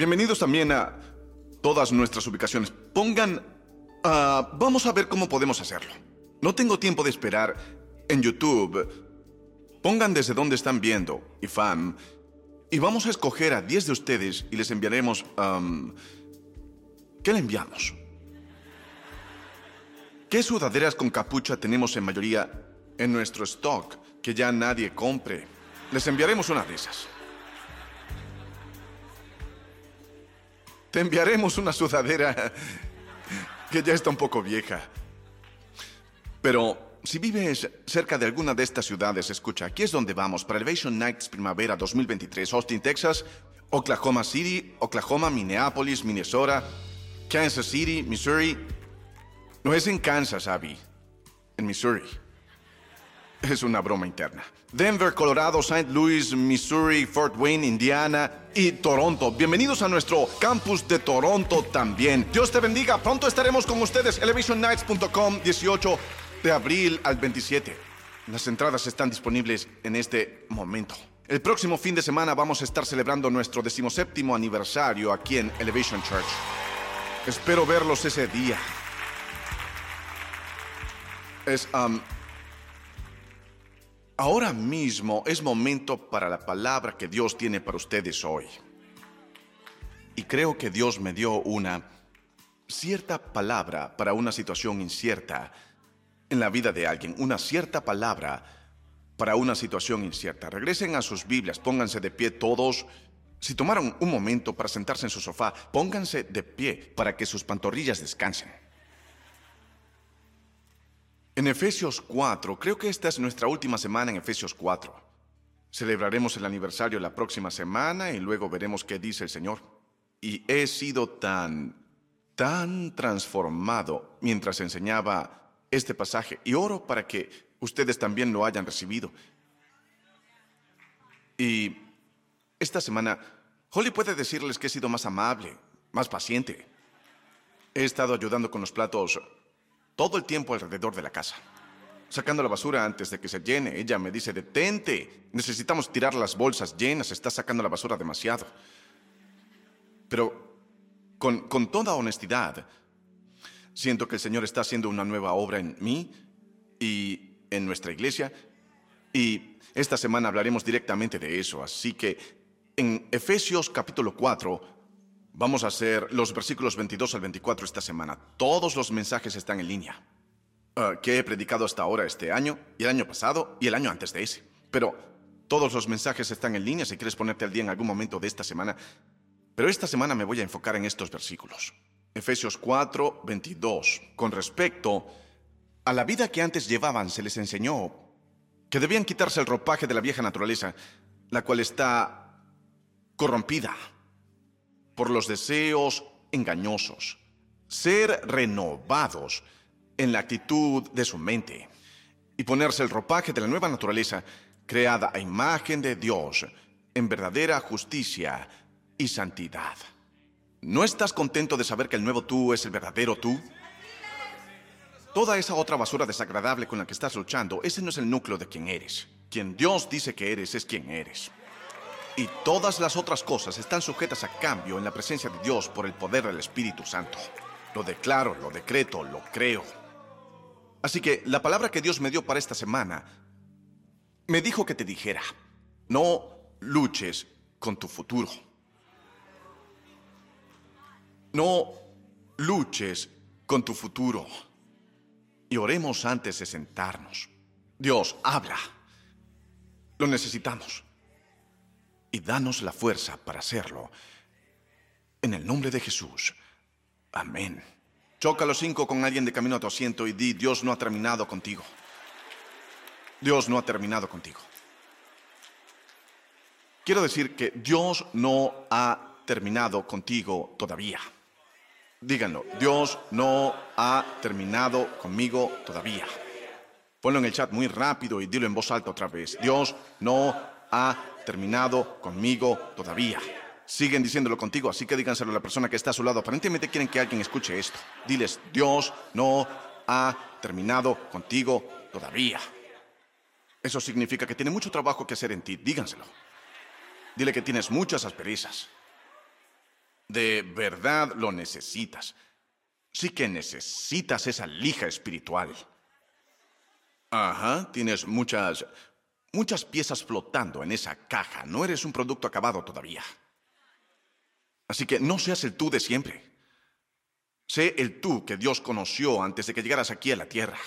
Bienvenidos también a todas nuestras ubicaciones. Pongan... ah, vamos a ver cómo podemos hacerlo. No tengo tiempo de esperar en YouTube. Pongan desde dónde están viendo, IFAM, y vamos a escoger a 10 de ustedes y les enviaremos... ¿Qué le enviamos? ¿Qué sudaderas con capucha tenemos en mayoría en nuestro stock que ya nadie compre? Les enviaremos una de esas. Te enviaremos una sudadera que ya está un poco vieja. Pero si vives cerca de alguna de estas ciudades, escucha, aquí es donde vamos para Elevation Nights Primavera 2023. Austin, Texas, Oklahoma City, Oklahoma, Minneapolis, Minnesota, Kansas City, Missouri. No es en Kansas, Abby. En Missouri. Es una broma interna. Denver, Colorado, St. Louis, Missouri, Fort Wayne, Indiana y Toronto. Bienvenidos a nuestro campus de Toronto también. Dios te bendiga. Pronto estaremos con ustedes. ElevationNights.com, 18 de abril al 27. Las entradas están disponibles en este momento. El próximo fin de semana vamos a estar celebrando nuestro decimoséptimo aniversario aquí en Elevation Church. Espero verlos ese día. Es, um, ahora mismo es momento para la palabra que Dios tiene para ustedes hoy. Y creo que Dios me dio una cierta palabra para una situación incierta en la vida de alguien. Una cierta palabra para una situación incierta. Regresen a sus Biblias, pónganse de pie todos. Si tomaron un momento para sentarse en su sofá, pónganse de pie para que sus pantorrillas descansen. En Efesios 4, creo que esta es nuestra última semana en Efesios 4. Celebraremos el aniversario la próxima semana y luego veremos qué dice el Señor. Y he sido tan, tan transformado mientras enseñaba este pasaje y oro para que ustedes también lo hayan recibido. Y esta semana, Holly puede decirles que he sido más amable, más paciente. He estado ayudando con los platos todo el tiempo alrededor de la casa. Sacando la basura antes de que se llene. Ella me dice, detente, necesitamos tirar las bolsas llenas, está sacando la basura demasiado. Pero con, con toda honestidad, siento que el Señor está haciendo una nueva obra en mí y en nuestra iglesia. Y esta semana hablaremos directamente de eso. Así que en Efesios capítulo 4 vamos a hacer los versículos 22 al 24 esta semana. Todos los mensajes están en línea. Ah, que he predicado hasta ahora este año, y el año pasado, y el año antes de ese. Pero todos los mensajes están en línea si quieres ponerte al día en algún momento de esta semana. Pero esta semana me voy a enfocar en estos versículos. Efesios 4, 22. Con respecto a la vida que antes llevaban, se les enseñó que debían quitarse el ropaje de la vieja naturaleza, la cual está corrompida por los deseos engañosos, ser renovados en la actitud de su mente y ponerse el ropaje de la nueva naturaleza creada a imagen de Dios en verdadera justicia y santidad. ¿No estás contento de saber que el nuevo tú es el verdadero tú? Toda esa otra basura desagradable con la que estás luchando, ese no es el núcleo de quien eres. Quien Dios dice que eres es quien eres. Y todas las otras cosas están sujetas a cambio en la presencia de Dios por el poder del Espíritu Santo. Lo declaro, lo decreto, lo creo. Así que la palabra que Dios me dio para esta semana me dijo que te dijera, no luches con tu futuro. No luches con tu futuro. Y oremos antes de sentarnos. Dios, habla. Lo necesitamos. Y danos la fuerza para hacerlo. En el nombre de Jesús. Amén. Choca los cinco con alguien de camino a tu asiento y di, Dios no ha terminado contigo. Dios no ha terminado contigo. Quiero decir que Dios no ha terminado contigo todavía. Díganlo, Dios no ha terminado conmigo todavía. Ponlo en el chat muy rápido y dilo en voz alta otra vez. Dios no ha terminado conmigo todavía. Siguen diciéndolo contigo, así que díganselo a la persona que está a su lado. Aparentemente quieren que alguien escuche esto. Diles, Dios no ha terminado contigo todavía. Eso significa que tiene mucho trabajo que hacer en ti. Díganselo. Dile que tienes muchas asperezas. De verdad lo necesitas. Sí que necesitas esa lija espiritual. Ajá, tienes muchas, muchas piezas flotando en esa caja. No eres un producto acabado todavía. Así que no seas el tú de siempre. Sé el tú que Dios conoció antes de que llegaras aquí a la tierra.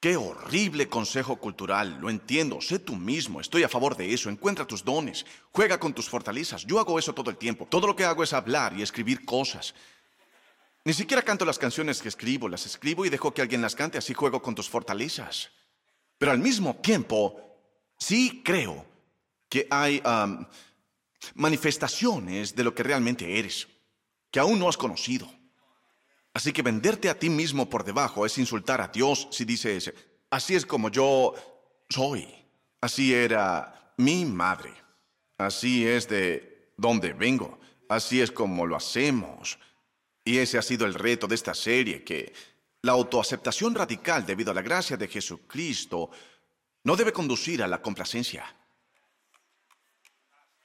Qué horrible consejo cultural, lo entiendo, sé tú mismo, estoy a favor de eso, encuentra tus dones, juega con tus fortalezas, yo hago eso todo el tiempo, todo lo que hago es hablar y escribir cosas. Ni siquiera canto las canciones que escribo, las escribo y dejo que alguien las cante, así juego con tus fortalezas. Pero al mismo tiempo, sí creo que hay manifestaciones de lo que realmente eres, que aún no has conocido. Así que venderte a ti mismo por debajo es insultar a Dios si dices, así es como yo soy. Así era mi madre. Así es de donde vengo. Así es como lo hacemos. Y ese ha sido el reto de esta serie, que la autoaceptación radical debido a la gracia de Jesucristo no debe conducir a la complacencia.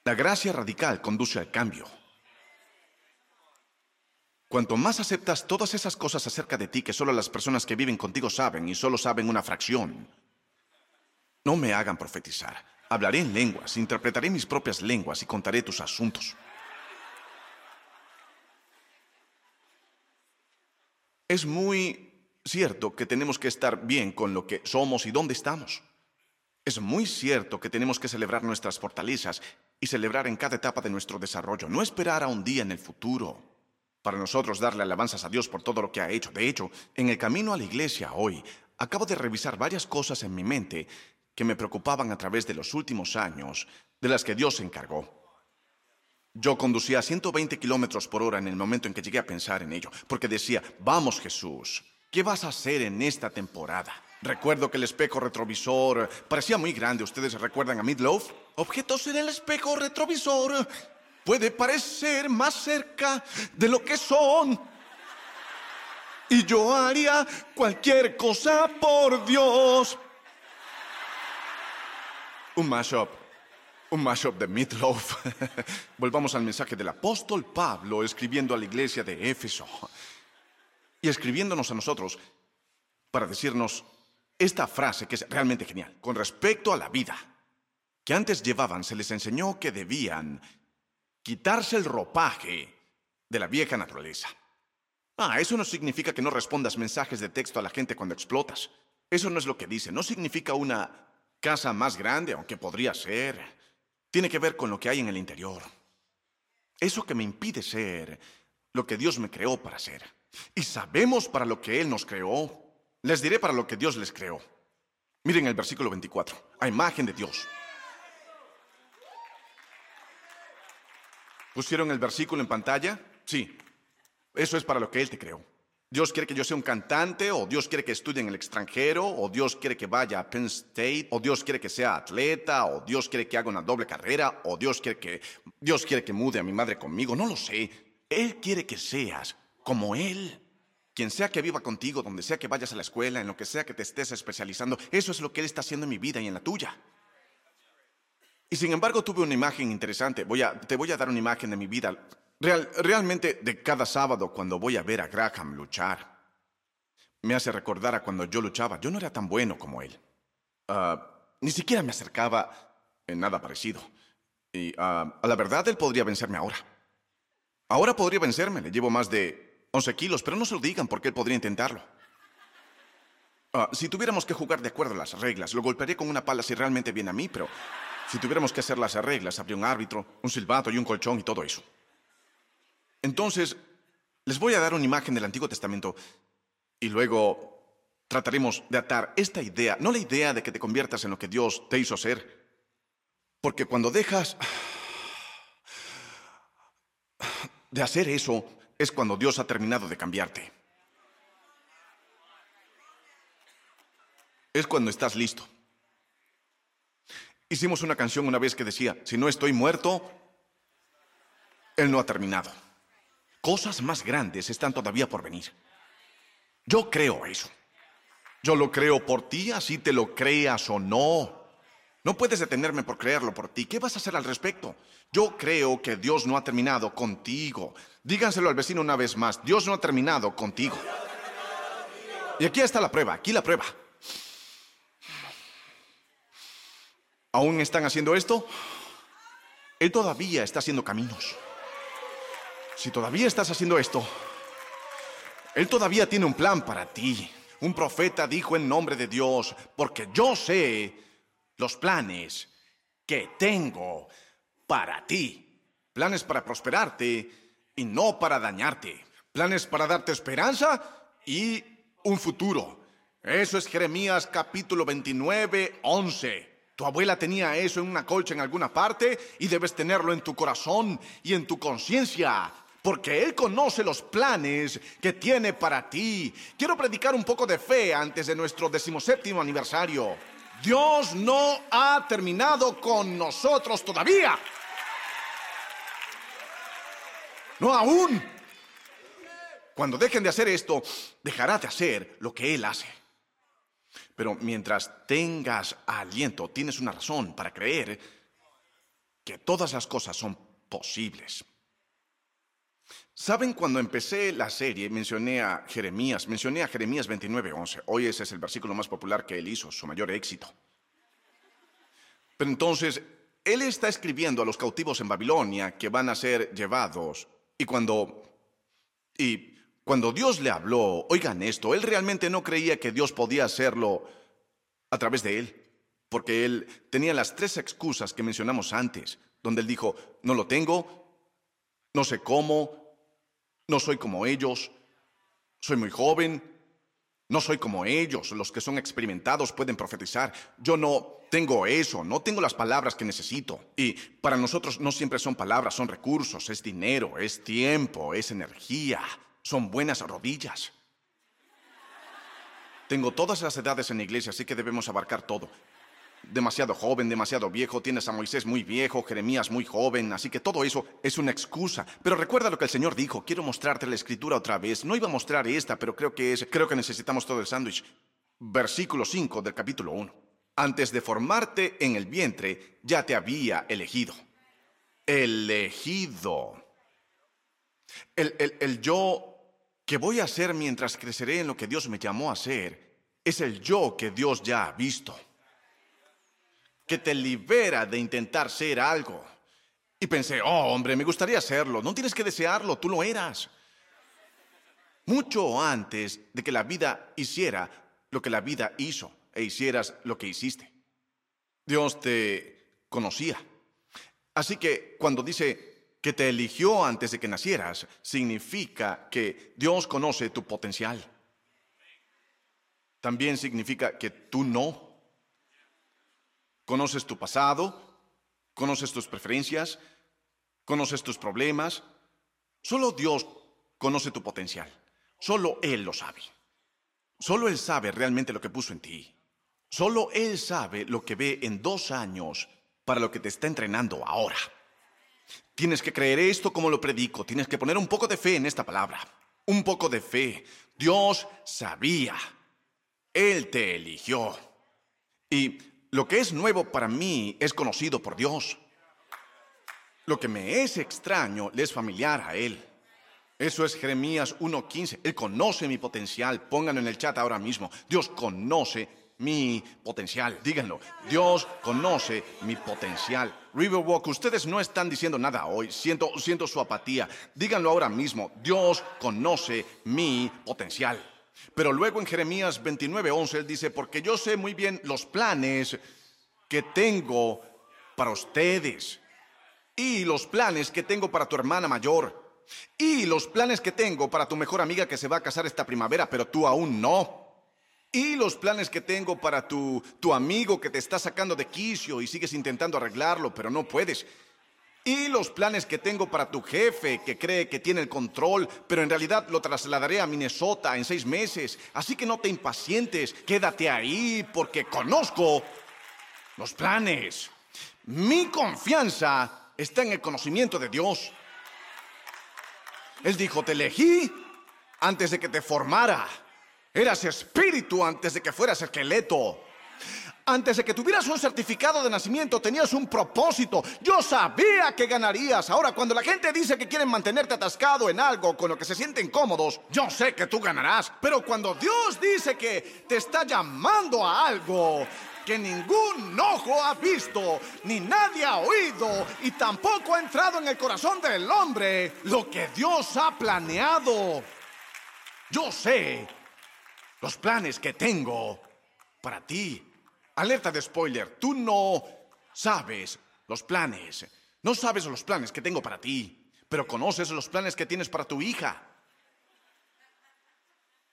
La gracia radical conduce al cambio. Cuanto más aceptas todas esas cosas acerca de ti que solo las personas que viven contigo saben y solo saben una fracción, no me hagan profetizar. Hablaré en lenguas, interpretaré mis propias lenguas y contaré tus asuntos. Es muy cierto que tenemos que estar bien con lo que somos y dónde estamos. Es muy cierto que tenemos que celebrar nuestras fortalezas y celebrar en cada etapa de nuestro desarrollo, no esperar a un día en el futuro para nosotros darle alabanzas a Dios por todo lo que ha hecho. De hecho, en el camino a la iglesia hoy, acabo de revisar varias cosas en mi mente que me preocupaban a través de los últimos años, de las que Dios se encargó. Yo conducía a 120 kilómetros por hora en el momento en que llegué a pensar en ello, porque decía, vamos Jesús, ¿qué vas a hacer en esta temporada? Recuerdo que el espejo retrovisor parecía muy grande. ¿Ustedes recuerdan a Midloaf? Objetos en el espejo retrovisor puede parecer más cerca de lo que son. Y yo haría cualquier cosa por Dios. Un mashup. Un mashup de Meatloaf. Volvamos al mensaje del apóstol Pablo escribiendo a la iglesia de Éfeso. Y escribiéndonos a nosotros para decirnos esta frase que es realmente genial. Con respecto a la vida que antes llevaban, se les enseñó que debían quitarse el ropaje de la vieja naturaleza. Ah, eso no significa que no respondas mensajes de texto a la gente cuando explotas. Eso no es lo que dice. No significa una casa más grande, aunque podría ser. Tiene que ver con lo que hay en el interior. Eso que me impide ser lo que Dios me creó para ser. Y sabemos para lo que Él nos creó. Les diré para lo que Dios les creó. Miren el versículo 24, a imagen de Dios. ¿Pusieron el versículo en pantalla? Sí. Eso es para lo que Él te creó. Dios quiere que yo sea un cantante, o Dios quiere que estudie en el extranjero, o Dios quiere que vaya a Penn State, o Dios quiere que sea atleta, o Dios quiere que haga una doble carrera, o Dios quiere que Dios quiere que mude a mi madre conmigo, no lo sé. Él quiere que seas como Él. Quien sea que viva contigo, donde sea que vayas a la escuela, en lo que sea que te estés especializando, eso es lo que Él está haciendo en mi vida y en la tuya. Y sin embargo tuve una imagen interesante. Voy a, te voy a dar una imagen de mi vida. Real, realmente de cada sábado cuando voy a ver a Graham luchar. Me hace recordar a cuando yo luchaba. Yo no era tan bueno como él. Ah, ni siquiera me acercaba en nada parecido. Y ah, a la verdad él podría vencerme ahora. Ahora podría vencerme. Le llevo más de 11 kilos, pero no se lo digan porque él podría intentarlo. Ah, si tuviéramos que jugar de acuerdo a las reglas, lo golpearía con una pala si realmente viene a mí, pero si tuviéramos que hacer las reglas, habría un árbitro, un silbato y un colchón y todo eso. Entonces, les voy a dar una imagen del Antiguo Testamento y luego trataremos de atar esta idea, no la idea de que te conviertas en lo que Dios te hizo ser, porque cuando dejas de hacer eso, es cuando Dios ha terminado de cambiarte. Es cuando estás listo. Hicimos una canción una vez que decía, si no estoy muerto, Él no ha terminado. Cosas más grandes están todavía por venir. Yo creo eso. Yo lo creo por ti, así te lo creas o no. No puedes detenerme por creerlo por ti. ¿Qué vas a hacer al respecto? Yo creo que Dios no ha terminado contigo. Díganselo al vecino una vez más. Dios no ha terminado contigo. Y aquí está la prueba, aquí la prueba. ¿Aún están haciendo esto? Él todavía está haciendo caminos. Si todavía estás haciendo esto, Él todavía tiene un plan para ti. Un profeta dijo en nombre de Dios, porque yo sé los planes que tengo para ti. Planes para prosperarte y no para dañarte. Planes para darte esperanza y un futuro. Eso es Jeremías capítulo 29, 11. Tu abuela tenía eso en una colcha en alguna parte y debes tenerlo en tu corazón y en tu conciencia, porque Él conoce los planes que tiene para ti. Quiero predicar un poco de fe antes de nuestro decimoséptimo aniversario. Dios no ha terminado con nosotros todavía. No aún. Cuando dejen de hacer esto, dejará de hacer lo que Él hace. Pero mientras tengas aliento, tienes una razón para creer que todas las cosas son posibles. ¿Saben cuando empecé la serie mencioné a Jeremías, mencioné a Jeremías 29:11. Hoy ese es el versículo más popular que él hizo, su mayor éxito. Pero entonces, él está escribiendo a los cautivos en Babilonia que van a ser llevados y cuando y cuando Dios le habló, oigan esto, él realmente no creía que Dios podía hacerlo a través de él, porque él tenía las tres excusas que mencionamos antes, donde él dijo, no lo tengo, no sé cómo, no soy como ellos. Soy muy joven. No soy como ellos. Los que son experimentados pueden profetizar. Yo no tengo eso. No tengo las palabras que necesito. Y para nosotros no siempre son palabras, son recursos, es dinero, es tiempo, es energía. Son buenas rodillas. Tengo todas las edades en la iglesia, así que debemos abarcar todo demasiado joven, demasiado viejo, tienes a Moisés muy viejo, Jeremías muy joven, así que todo eso es una excusa. Pero recuerda lo que el Señor dijo, quiero mostrarte la escritura otra vez. No iba a mostrar esta, pero creo que es, creo que necesitamos todo el sándwich. Versículo 5 del capítulo 1. Antes de formarte en el vientre, ya te había elegido. Elegido. El, el, el yo que voy a hacer mientras creceré en lo que Dios me llamó a hacer es el yo que Dios ya ha visto que te libera de intentar ser algo. Y pensé, oh hombre, me gustaría serlo. No tienes que desearlo, tú lo eras. Mucho antes de que la vida hiciera lo que la vida hizo e hicieras lo que hiciste. Dios te conocía. Así que cuando dice que te eligió antes de que nacieras, significa que Dios conoce tu potencial. También significa que tú no. Conoces tu pasado, conoces tus preferencias, conoces tus problemas. Solo Dios conoce tu potencial. Solo Él lo sabe. Solo Él sabe realmente lo que puso en ti. Solo Él sabe lo que ve en dos años para lo que te está entrenando ahora. Tienes que creer esto como lo predico. Tienes que poner un poco de fe en esta palabra. Un poco de fe. Dios sabía. Él te eligió. Y lo que es nuevo para mí es conocido por Dios. Lo que me es extraño le es familiar a Él. Eso es Jeremías 1.15. Él conoce mi potencial. Pónganlo en el chat ahora mismo. Dios conoce mi potencial. Díganlo. Dios conoce mi potencial. Riverwalk, ustedes no están diciendo nada hoy. Siento, siento su apatía. Díganlo ahora mismo. Dios conoce mi potencial. Pero luego en Jeremías 29:11 él dice, porque yo sé muy bien los planes que tengo para ustedes y los planes que tengo para tu hermana mayor y los planes que tengo para tu mejor amiga que se va a casar esta primavera, pero tú aún no. Y los planes que tengo para tu, tu amigo que te está sacando de quicio y sigues intentando arreglarlo, pero no puedes. Y los planes que tengo para tu jefe, que cree que tiene el control, pero en realidad lo trasladaré a Minnesota en seis meses. Así que no te impacientes, quédate ahí porque conozco los planes. Mi confianza está en el conocimiento de Dios. Él dijo, te elegí antes de que te formara. Eras espíritu antes de que fueras esqueleto. Antes de que tuvieras un certificado de nacimiento tenías un propósito. Yo sabía que ganarías. Ahora, cuando la gente dice que quieren mantenerte atascado en algo con lo que se sienten cómodos, yo sé que tú ganarás. Pero cuando Dios dice que te está llamando a algo que ningún ojo ha visto, ni nadie ha oído, y tampoco ha entrado en el corazón del hombre, lo que Dios ha planeado. Yo sé los planes que tengo para ti. Alerta de spoiler, tú no sabes los planes. No sabes los planes que tengo para ti, pero conoces los planes que tienes para tu hija.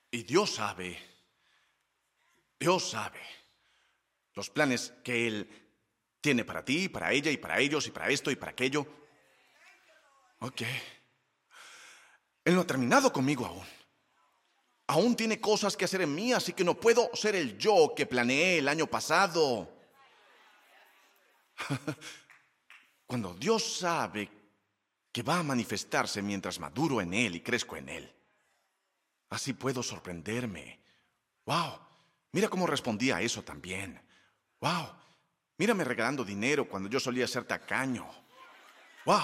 Y Dios sabe, Dios sabe los planes que Él tiene para ti, para ella y para ellos y para esto y para aquello. Ok. Él no ha terminado conmigo aún. Aún tiene cosas que hacer en mí, así que no puedo ser el yo que planeé el año pasado. Cuando Dios sabe que va a manifestarse mientras maduro en Él y crezco en Él, así puedo sorprenderme. ¡Wow! Mira cómo respondí a eso también. ¡Wow! Mírame regalando dinero cuando yo solía ser tacaño. ¡Wow!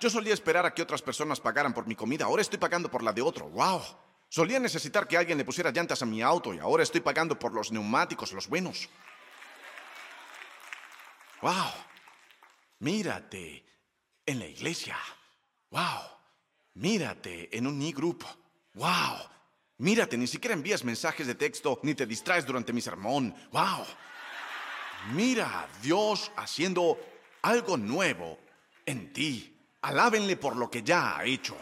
Yo solía esperar a que otras personas pagaran por mi comida, ahora estoy pagando por la de otro. ¡Wow! Solía necesitar que alguien le pusiera llantas a mi auto y ahora estoy pagando por los neumáticos, los buenos. ¡Wow! Mírate en la iglesia. ¡Wow! Mírate en un e-group. ¡Wow! Mírate, ni siquiera envías mensajes de texto ni te distraes durante mi sermón. ¡Wow! Mira a Dios haciendo algo nuevo en ti. Alábenle por lo que ya ha hecho.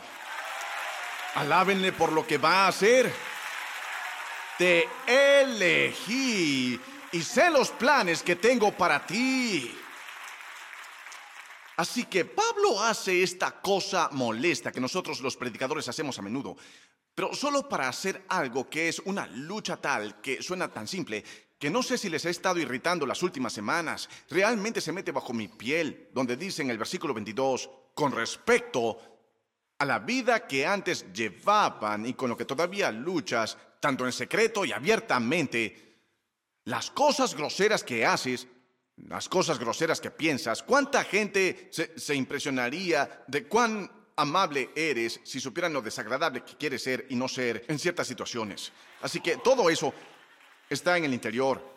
Alábenle por lo que va a hacer. Te elegí y sé los planes que tengo para ti. Así que Pablo hace esta cosa molesta que nosotros los predicadores hacemos a menudo, pero solo para hacer algo que es una lucha tal que suena tan simple que no sé si les he estado irritando las últimas semanas. Realmente se mete bajo mi piel, donde dice en el versículo 22, con respecto a la vida que antes llevaban y con lo que todavía luchas, tanto en secreto y abiertamente, las cosas groseras que haces, las cosas groseras que piensas, cuánta gente se, impresionaría de cuán amable eres si supieran lo desagradable que quieres ser y no ser en ciertas situaciones. Así que todo eso está en el interior.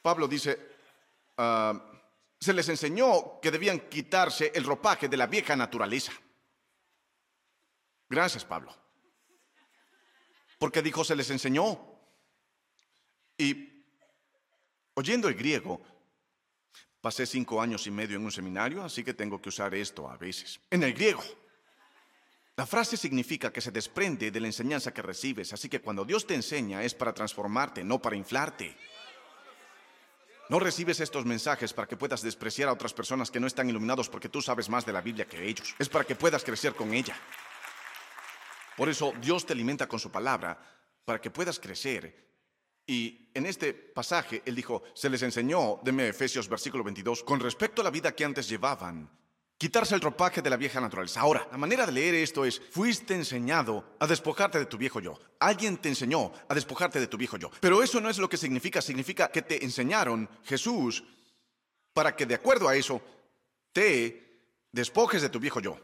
Pablo dice, ah, se les enseñó que debían quitarse el ropaje de la vieja naturaleza. Gracias, Pablo. Porque dijo, se les enseñó. Y oyendo el griego, pasé cinco años y medio en un seminario, así que tengo que usar esto a veces. En el griego. La frase significa que se desprende de la enseñanza que recibes, así que cuando Dios te enseña es para transformarte, no para inflarte. No recibes estos mensajes para que puedas despreciar a otras personas que no están iluminados porque tú sabes más de la Biblia que ellos. Es para que puedas crecer con ella. Por eso Dios te alimenta con su palabra para que puedas crecer. Y en este pasaje Él dijo, se les enseñó, deme Efesios versículo 22, con respecto a la vida que antes llevaban, Quitarse el ropaje de la vieja naturaleza. Ahora, la manera de leer esto es, fuiste enseñado a despojarte de tu viejo yo. Alguien te enseñó a despojarte de tu viejo yo. Pero eso no es lo que significa. Significa que te enseñaron Jesús para que de acuerdo a eso te despojes de tu viejo yo.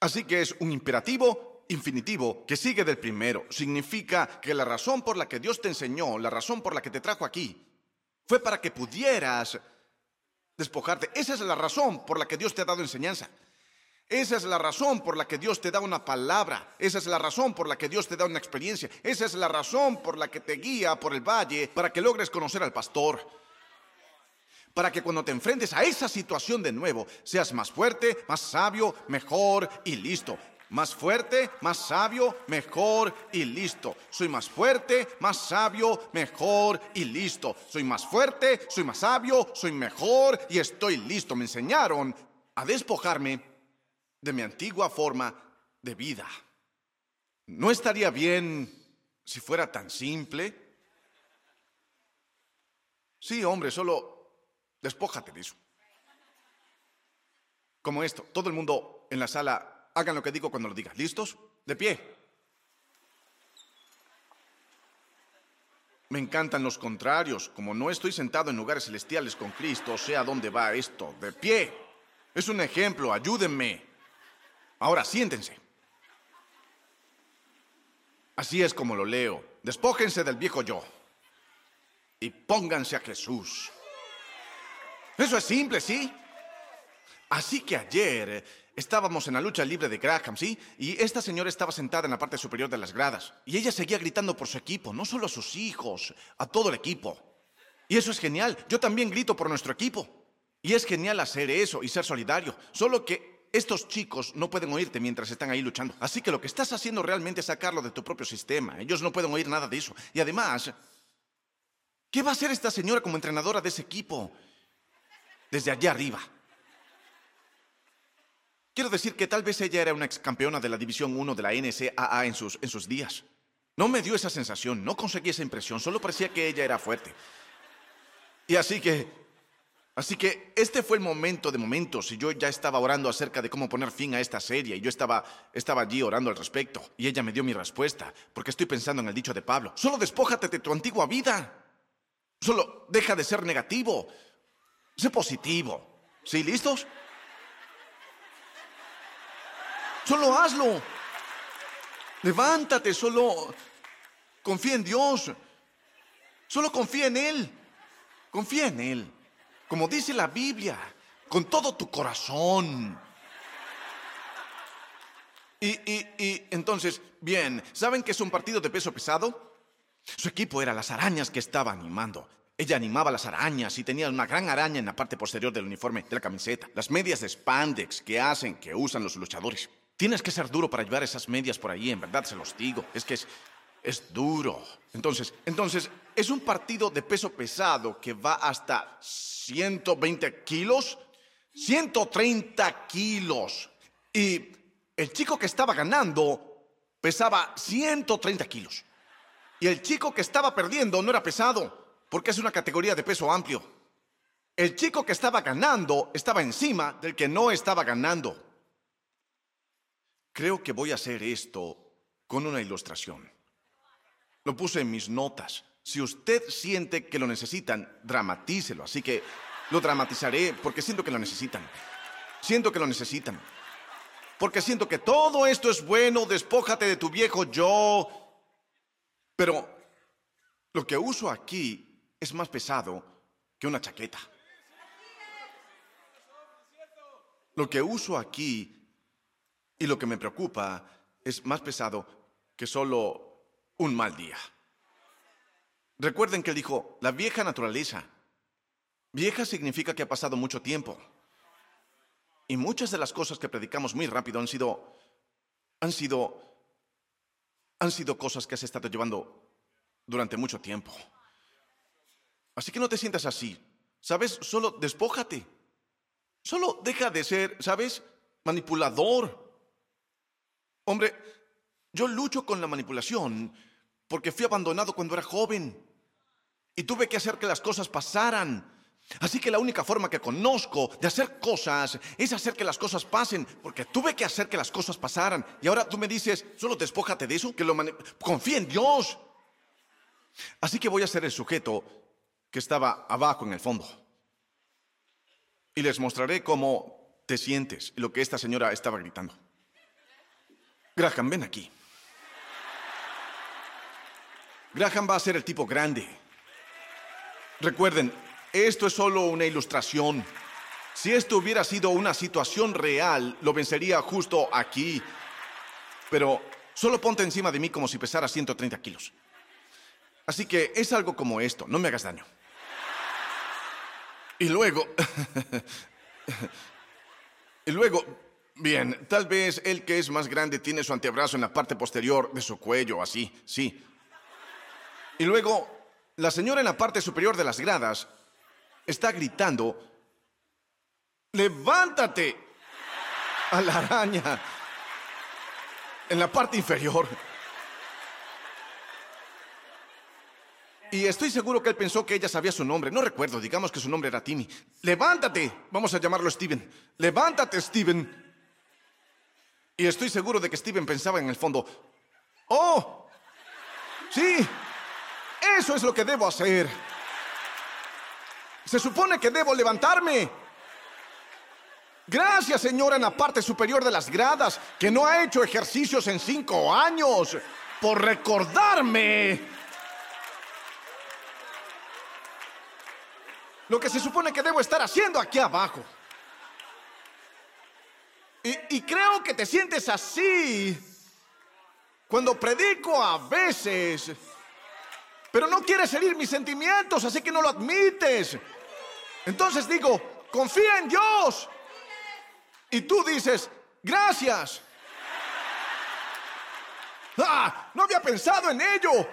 Así que es un imperativo infinitivo que sigue del primero. Significa que la razón por la que Dios te enseñó, la razón por la que te trajo aquí, fue para que pudieras despojarte. Esa es la razón por la que Dios te ha dado enseñanza. Esa es la razón por la que Dios te da una palabra. Esa es la razón por la que Dios te da una experiencia. Esa es la razón por la que te guía por el valle para que logres conocer al pastor. Para que cuando te enfrentes a esa situación de nuevo, seas más fuerte, más sabio, mejor y listo. Más fuerte, más sabio, mejor y listo. Soy más fuerte, más sabio, mejor y listo. Soy más fuerte, soy más sabio, soy mejor y estoy listo. Me enseñaron a despojarme de mi antigua forma de vida. ¿No estaría bien si fuera tan simple? Sí, hombre, solo despójate de eso. Como esto, todo el mundo en la sala Hagan lo que digo cuando lo diga. ¿Listos? De pie. Me encantan los contrarios. Como no estoy sentado en lugares celestiales con Cristo, sé a dónde va esto. De pie. Es un ejemplo, ayúdenme. Ahora siéntense. Así es como lo leo. Despójense del viejo yo y pónganse a Jesús. Eso es simple, ¿sí? Así que ayer estábamos en la lucha libre de Graham, ¿sí? Y esta señora estaba sentada en la parte superior de las gradas. Y ella seguía gritando por su equipo, no solo a sus hijos, a todo el equipo. Y eso es genial. Yo también grito por nuestro equipo. Y es genial hacer eso y ser solidario. Solo que estos chicos no pueden oírte mientras están ahí luchando. Así que lo que estás haciendo realmente es sacarlo de tu propio sistema. Ellos no pueden oír nada de eso. Y además, ¿qué va a hacer esta señora como entrenadora de ese equipo desde allá arriba? Quiero decir que tal vez ella era una ex campeona de la División 1 de la NCAA en sus, en sus días. No me dio esa sensación, no conseguí esa impresión, solo parecía que ella era fuerte. Y así que, así que este fue el momento de momentos y yo ya estaba orando acerca de cómo poner fin a esta serie y yo estaba, estaba allí orando al respecto y ella me dio mi respuesta porque estoy pensando en el dicho de Pablo. Solo despójate de tu antigua vida. Solo deja de ser negativo. Sé positivo. ¿Sí, listos? Solo hazlo. Levántate, solo confía en Dios. Solo confía en Él. Confía en Él. Como dice la Biblia, con todo tu corazón. Y, y, y entonces, bien, ¿saben que es un partido de peso pesado? Su equipo era las arañas que estaba animando. Ella animaba las arañas y tenía una gran araña en la parte posterior del uniforme de la camiseta. Las medias de spandex que hacen, que usan los luchadores. Tienes que ser duro para llevar esas medias por ahí, en verdad se los digo. Es que es, es duro. Entonces, entonces, es un partido de peso pesado que va hasta 120 kilos, 130 kilos. Y el chico que estaba ganando pesaba 130 kilos. Y el chico que estaba perdiendo no era pesado, porque es una categoría de peso amplio. El chico que estaba ganando estaba encima del que no estaba ganando. Creo que voy a hacer esto con una ilustración. Lo puse en mis notas. Si usted siente que lo necesitan, dramatícelo. Así que lo dramatizaré porque siento que lo necesitan. Siento que lo necesitan. Porque siento que todo esto es bueno, despójate de tu viejo yo. Pero lo que uso aquí es más pesado que una chaqueta. Lo que uso aquí y lo que me preocupa es más pesado que solo un mal día. Recuerden que él dijo, la vieja naturaleza. Vieja significa que ha pasado mucho tiempo. Y muchas de las cosas que predicamos muy rápido han sido, han sido, han sido cosas que has estado llevando durante mucho tiempo. Así que no te sientas así. ¿Sabes? Solo despójate. Solo deja de ser, ¿sabes? Manipulador. Hombre, yo lucho con la manipulación porque fui abandonado cuando era joven y tuve que hacer que las cosas pasaran. Así que la única forma que conozco de hacer cosas es hacer que las cosas pasen, porque tuve que hacer que las cosas pasaran. Y ahora tú me dices, solo despójate de eso, que lo confía en Dios. Así que voy a ser el sujeto que estaba abajo en el fondo. Y les mostraré cómo te sientes lo que esta señora estaba gritando. Graham, ven aquí. Graham va a ser el tipo grande. Recuerden, esto es solo una ilustración. Si esto hubiera sido una situación real, lo vencería justo aquí. Pero solo ponte encima de mí como si pesara 130 kilos. Así que es algo como esto, no me hagas daño. Y luego... y luego Bien, tal vez el que es más grande tiene su antebrazo en la parte posterior de su cuello, así, sí. Y luego, la señora en la parte superior de las gradas está gritando, levántate a la araña en la parte inferior. Y estoy seguro que él pensó que ella sabía su nombre. No recuerdo, digamos que su nombre era Timmy. Levántate, vamos a llamarlo Steven. Levántate, Steven. Y estoy seguro de que Steven pensaba en el fondo, ¡Oh! ¡Sí! Eso es lo que debo hacer. Se supone que debo levantarme. Gracias, señora, en la parte superior de las gradas, que no ha hecho ejercicios en cinco años, por recordarme. Lo que se supone que debo estar haciendo aquí abajo. Y, creo que te sientes así cuando predico a veces, pero no quieres herir mis sentimientos, así que no lo admites. Entonces digo, confía en Dios. Y tú dices, gracias. Ah, no había pensado en ello.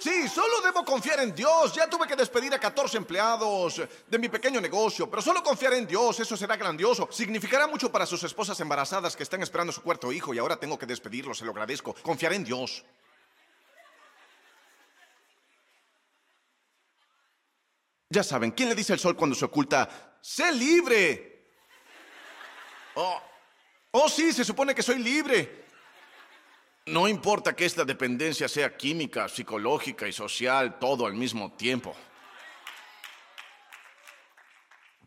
Sí, solo debo confiar en Dios. Ya tuve que despedir a 14 empleados de mi pequeño negocio, pero solo confiar en Dios, eso será grandioso. Significará mucho para sus esposas embarazadas que están esperando su cuarto hijo y ahora tengo que despedirlos, se lo agradezco. Confiar en Dios. Ya saben, ¿quién le dice al sol cuando se oculta? ¡Sé libre! Oh, oh sí, se supone que soy libre. No importa que esta dependencia sea química, psicológica y social, todo al mismo tiempo.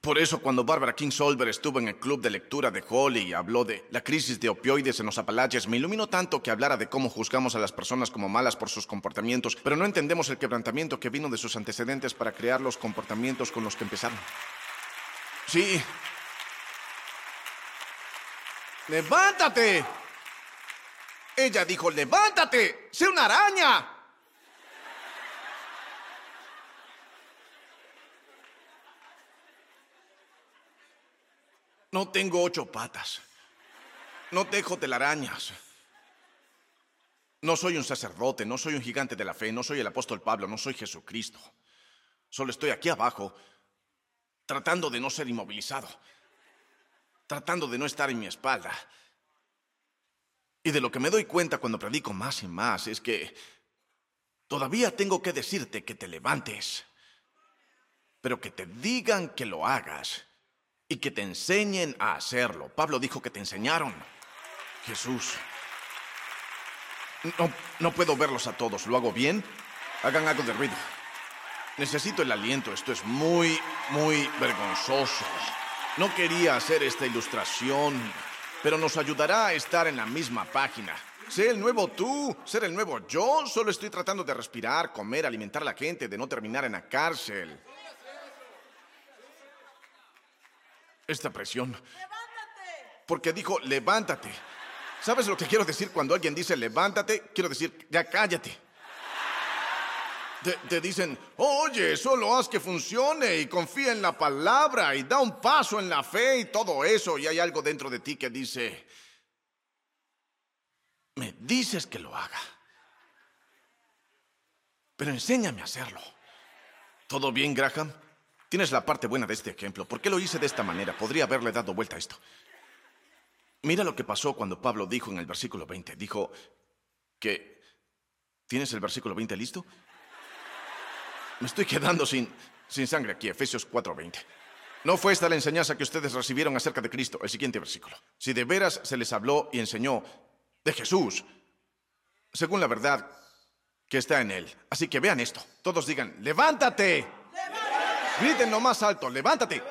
Por eso cuando Barbara King Solver estuvo en el club de lectura de Holly y habló de la crisis de opioides en los Apalaches, me iluminó tanto que hablara de cómo juzgamos a las personas como malas por sus comportamientos, pero no entendemos el quebrantamiento que vino de sus antecedentes para crear los comportamientos con los que empezaron. Sí. ¡Levántate! Ella dijo, levántate, sé una araña. No tengo ocho patas. No tejo telarañas. No soy un sacerdote, no soy un gigante de la fe, no soy el apóstol Pablo, no soy Jesucristo. Solo estoy aquí abajo, tratando de no ser inmovilizado, tratando de no estar en mi espalda. Y de lo que me doy cuenta cuando predico más y más es que todavía tengo que decirte que te levantes, pero que te digan que lo hagas y que te enseñen a hacerlo. Pablo dijo que te enseñaron. Jesús. No, no puedo verlos a todos. ¿Lo hago bien? Hagan algo de ruido. Necesito el aliento. Esto es muy, muy vergonzoso. No quería hacer esta ilustración pero nos ayudará a estar en la misma página. Sé el nuevo tú, ser el nuevo yo. Solo estoy tratando de respirar, comer, alimentar a la gente, de no terminar en la cárcel. Esta presión. ¡Levántate! Porque dijo, levántate. ¿Sabes lo que quiero decir cuando alguien dice levántate? Quiero decir, ya cállate. Te, dicen, oye, solo haz que funcione y confía en la palabra y da un paso en la fe y todo eso. Y hay algo dentro de ti que dice, me dices que lo haga, pero enséñame a hacerlo. ¿Todo bien, Graham? Tienes la parte buena de este ejemplo. ¿Por qué lo hice de esta manera? Podría haberle dado vuelta a esto. Mira lo que pasó cuando Pablo dijo en el versículo 20. Dijo que... ¿Tienes el versículo 20 listo? Me estoy quedando sin, sin sangre aquí, Efesios 4:20. No fue esta la enseñanza que ustedes recibieron acerca de Cristo. El siguiente versículo. Si de veras se les habló y enseñó de Jesús, según la verdad que está en él. Así que vean esto. Todos digan, levántate. Griten lo más alto, levántate.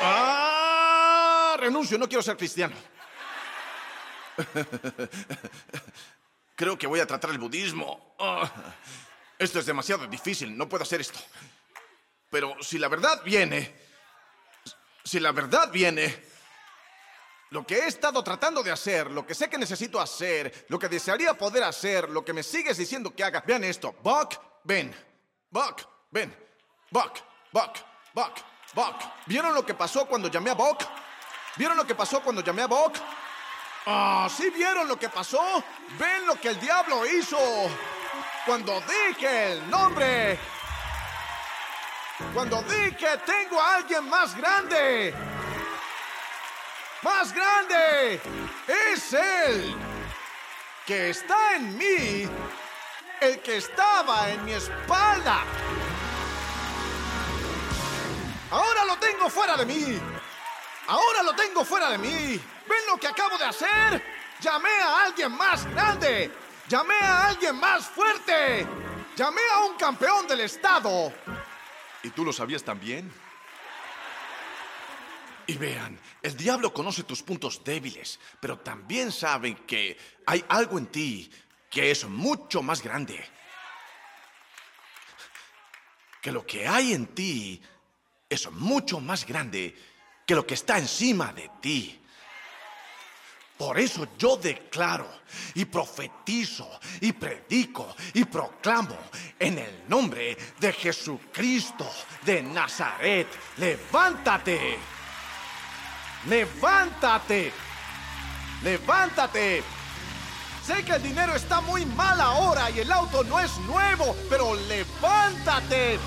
Ah, renuncio, no quiero ser cristiano. Creo que voy a tratar el budismo. Ah. Esto es demasiado difícil, no puedo hacer esto. Pero si la verdad viene, si la verdad viene, lo que he estado tratando de hacer, lo que sé que necesito hacer, lo que desearía poder hacer, lo que me sigues diciendo que haga, vean esto. Buck, ven. Buck, ven. Buck, Buck, Buck, Buck. ¿Vieron lo que pasó cuando llamé a Buck? ¿Vieron lo que pasó cuando llamé a Buck? Ah, ¿sí vieron lo que pasó? ¿Ven lo que el diablo hizo? Cuando dije el nombre, cuando dije tengo a alguien más grande, más grande, es Él que está en mí, el que estaba en mi espalda. Ahora lo tengo fuera de mí. Ahora lo tengo fuera de mí. ¿Ven lo que acabo de hacer? Llamé a alguien más grande. Llamé a alguien más fuerte. Llamé a un campeón del estado. ¿Y tú lo sabías también? Y vean, el diablo conoce tus puntos débiles, pero también sabe que hay algo en ti que es mucho más grande. Que lo que hay en ti es mucho más grande que lo que está encima de ti. Por eso yo declaro y profetizo y predico y proclamo en el nombre de Jesucristo de Nazaret, levántate, levántate, levántate. Sé que el dinero está muy mal ahora y el auto no es nuevo, pero levántate.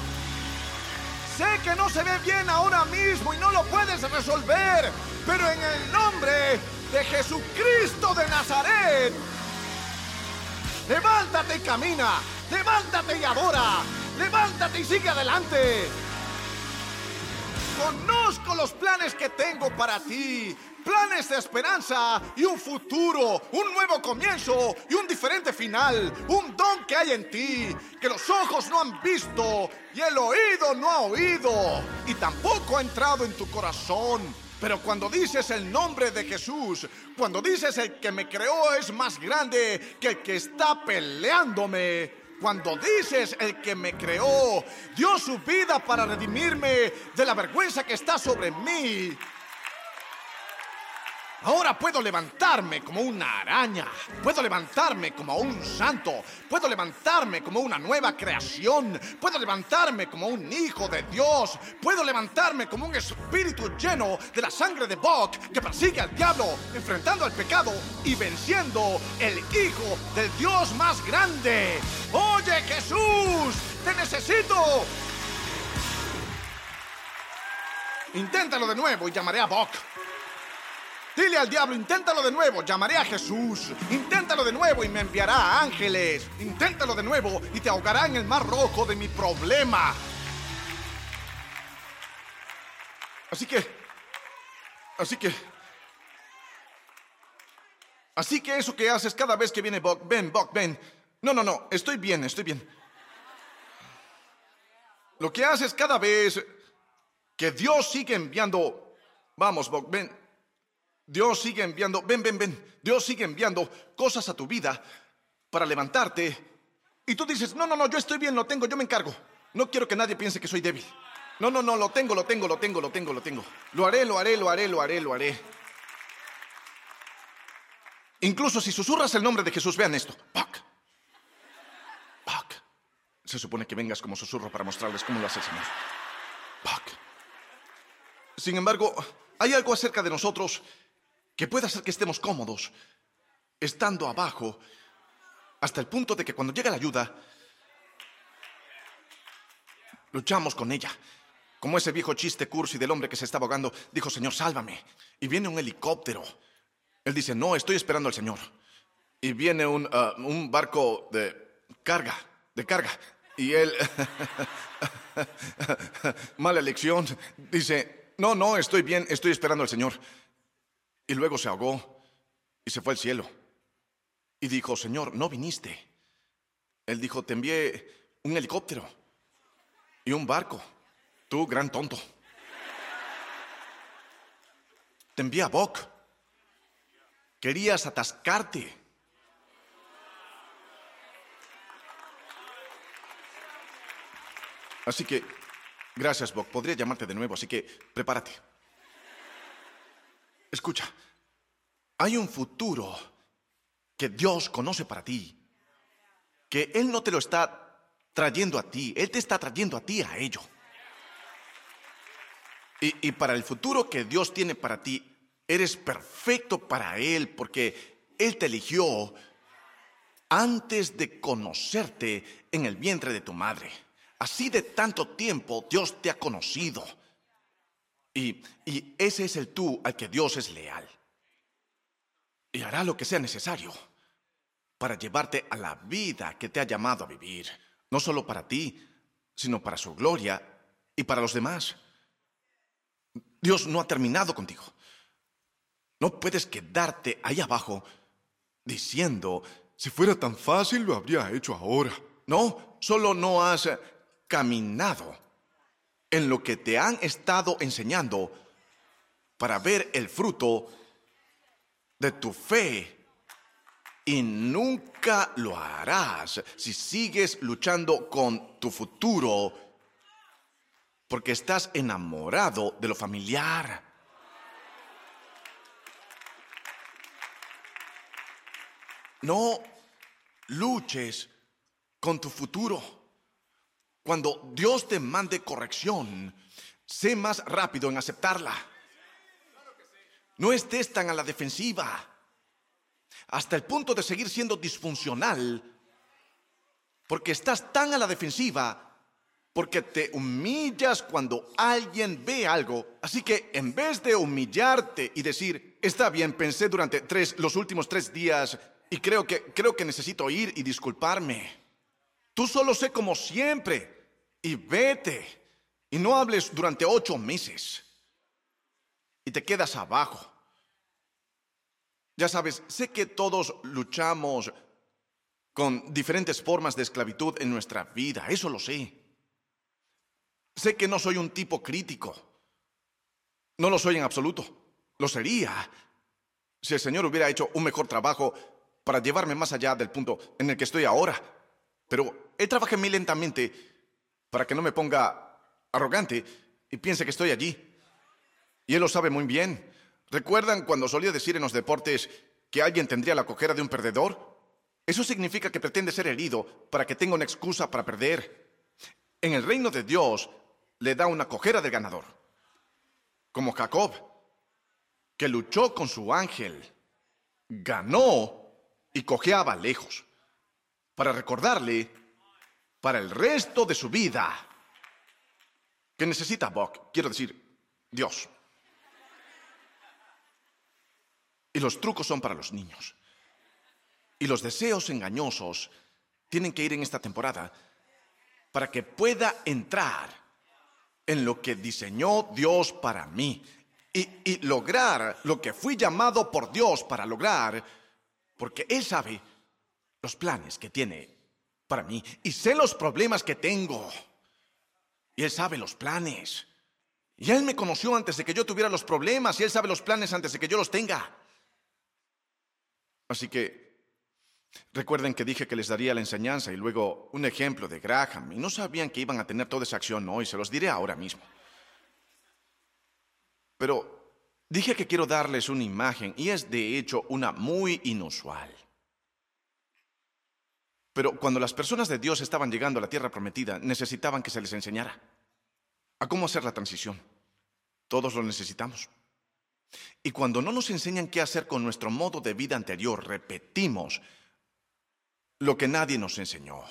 Sé que no se ve bien ahora mismo y no lo puedes resolver, pero en el nombre de Jesucristo de Nazaret. Levántate y camina, levántate y adora, levántate y sigue adelante. Conozco los planes que tengo para ti, planes de esperanza y un futuro, un nuevo comienzo y un diferente final, un don que hay en ti, que los ojos no han visto y el oído no ha oído y tampoco ha entrado en tu corazón pero cuando dices el nombre de Jesús, cuando dices el que me creó es más grande que el que está peleándome, cuando dices el que me creó dio su vida para redimirme de la vergüenza que está sobre mí, Ahora puedo levantarme como una araña, puedo levantarme como un santo, puedo levantarme como una nueva creación, puedo levantarme como un hijo de Dios, puedo levantarme como un espíritu lleno de la sangre de Bok que persigue al diablo, enfrentando al pecado y venciendo el hijo del Dios más grande. Oye Jesús, te necesito. Inténtalo de nuevo y llamaré a Bok. Dile al diablo, inténtalo de nuevo, llamaré a Jesús. Inténtalo de nuevo y me enviará ángeles. Inténtalo de nuevo y te ahogará en el mar rojo de mi problema. Así que, así que, así que eso que haces cada vez que viene Buck, ven, Buck, ven. No, no, no, estoy bien, estoy bien. Lo que haces cada vez que Dios sigue enviando, vamos, Buck, ven, Dios sigue enviando, ven, ven, ven, Dios sigue enviando cosas a tu vida para levantarte. Y tú dices, no, no, no, yo estoy bien, lo tengo, yo me encargo. No quiero que nadie piense que soy débil. No, no, no, lo tengo, lo tengo, lo tengo, lo tengo, lo tengo. Lo haré, lo haré, lo haré, lo haré, lo haré. Incluso si susurras el nombre de Jesús, vean esto. Pac. Pac. Se supone que vengas como susurro para mostrarles cómo lo hace el Señor. Pac. Sin embargo, hay algo acerca de nosotros que pueda hacer que estemos cómodos, estando abajo, hasta el punto de que cuando llega la ayuda, luchamos con ella. Como ese viejo chiste cursi del hombre que se está ahogando, dijo, Señor, sálvame. Y viene un helicóptero. Él dice, no, estoy esperando al Señor. Y viene un, uh, un barco de carga, de carga. Y él, mala elección, dice, no, no, estoy bien, estoy esperando al Señor. Y luego se ahogó y se fue al cielo. Y dijo, Señor, no viniste. Él dijo, te envié un helicóptero y un barco. Tú, gran tonto. Te envié a Boc. Querías atascarte. Así que, gracias, Boc. Podría llamarte de nuevo, así que prepárate. Escucha, hay un futuro que Dios conoce para ti, que Él no te lo está trayendo a ti, Él te está trayendo a ti a ello. Y, y, para el futuro que Dios tiene para ti, eres perfecto para Él porque Él te eligió antes de conocerte en el vientre de tu madre. Así de tanto tiempo Dios te ha conocido. Y, ese es el tú al que Dios es leal. Y hará lo que sea necesario para llevarte a la vida que te ha llamado a vivir. No solo para ti, sino para su gloria y para los demás. Dios no ha terminado contigo. No puedes quedarte ahí abajo diciendo, si fuera tan fácil lo habría hecho ahora. No, solo no has caminado en lo que te han estado enseñando para ver el fruto de tu fe. Y nunca lo harás si sigues luchando con tu futuro porque estás enamorado de lo familiar. No luches con tu futuro. Cuando Dios te mande corrección, sé más rápido en aceptarla. No estés tan a la defensiva, hasta el punto de seguir siendo disfuncional, porque estás tan a la defensiva, porque te humillas cuando alguien ve algo. Así que en vez de humillarte y decir, está bien, pensé durante tres, los últimos tres días y creo que, creo que necesito ir y disculparme. Tú solo sé como siempre y vete y no hables durante ocho meses y te quedas abajo. Ya sabes, sé que todos luchamos con diferentes formas de esclavitud en nuestra vida, eso lo sé. Sé que no soy un tipo crítico. No lo soy en absoluto. Lo sería si el Señor hubiera hecho un mejor trabajo para llevarme más allá del punto en el que estoy ahora. Pero Él trabaja muy lentamente para que no me ponga arrogante y piense que estoy allí. Y Él lo sabe muy bien. ¿Recuerdan cuando solía decir en los deportes que alguien tendría la cojera de un perdedor? Eso significa que pretende ser herido para que tenga una excusa para perder. En el reino de Dios le da una cojera de ganador, como Jacob, que luchó con su ángel, ganó y cojeaba lejos, para recordarle para el resto de su vida que necesita Buck, quiero decir, Dios. Y los trucos son para los niños. Y los deseos engañosos tienen que ir en esta temporada para que pueda entrar en lo que diseñó Dios para mí y, lograr lo que fui llamado por Dios para lograr, porque Él sabe los planes que tiene para mí y sé los problemas que tengo. Y Él sabe los planes. Y Él me conoció antes de que yo tuviera los problemas y Él sabe los planes antes de que yo los tenga. Así que recuerden que dije que les daría la enseñanza y luego un ejemplo de Graham y no sabían que iban a tener toda esa acción hoy, se los diré ahora mismo. Pero dije que quiero darles una imagen y es de hecho una muy inusual. Pero cuando las personas de Dios estaban llegando a la tierra prometida, necesitaban que se les enseñara a cómo hacer la transición. Todos lo necesitamos. Y cuando no nos enseñan qué hacer con nuestro modo de vida anterior, repetimos lo que nadie nos enseñó.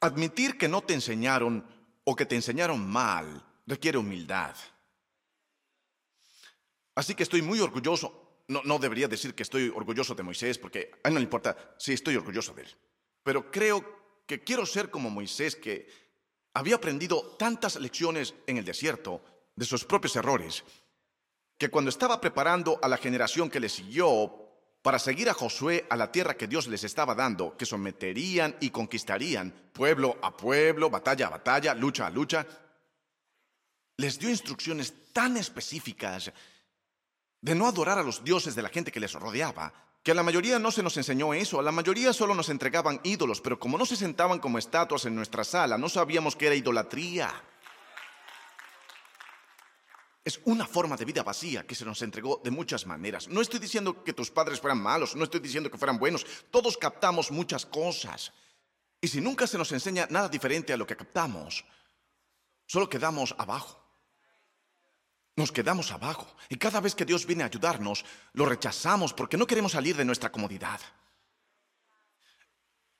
Admitir que no te enseñaron o que te enseñaron mal requiere humildad. Así que estoy muy orgulloso. No, debería decir que estoy orgulloso de Moisés, porque a él no le importa si estoy orgulloso de él. Pero creo que quiero ser como Moisés, que había aprendido tantas lecciones en el desierto de sus propios errores, que cuando estaba preparando a la generación que le siguió para seguir a Josué a la tierra que Dios les estaba dando, que someterían y conquistarían pueblo a pueblo, batalla a batalla, lucha a lucha, les dio instrucciones tan específicas de no adorar a los dioses de la gente que les rodeaba, que a la mayoría no se nos enseñó eso, a la mayoría solo nos entregaban ídolos, pero como no se sentaban como estatuas en nuestra sala, no sabíamos que era idolatría. Es una forma de vida vacía que se nos entregó de muchas maneras. No estoy diciendo que tus padres fueran malos, no estoy diciendo que fueran buenos. Todos captamos muchas cosas. Y si nunca se nos enseña nada diferente a lo que captamos, solo quedamos abajo. Nos quedamos abajo. Y cada vez que Dios viene a ayudarnos, lo rechazamos porque no queremos salir de nuestra comodidad.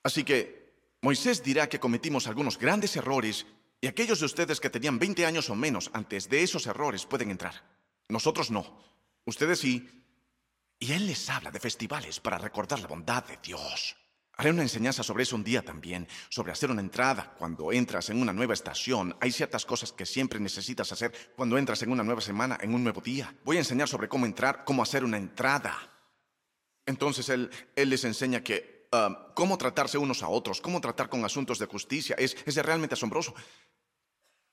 Así que Moisés dirá que cometimos algunos grandes errores y aquellos de ustedes que tenían 20 años o menos antes de esos errores pueden entrar. Nosotros no. Ustedes sí. Y Él les habla de festivales para recordar la bondad de Dios. Haré una enseñanza sobre eso un día también, sobre hacer una entrada cuando entras en una nueva estación. Hay ciertas cosas que siempre necesitas hacer cuando entras en una nueva semana, en un nuevo día. Voy a enseñar sobre cómo entrar, cómo hacer una entrada. Entonces Él, él les enseña que ah, cómo tratarse unos a otros, cómo tratar con asuntos de justicia. Es, es realmente asombroso.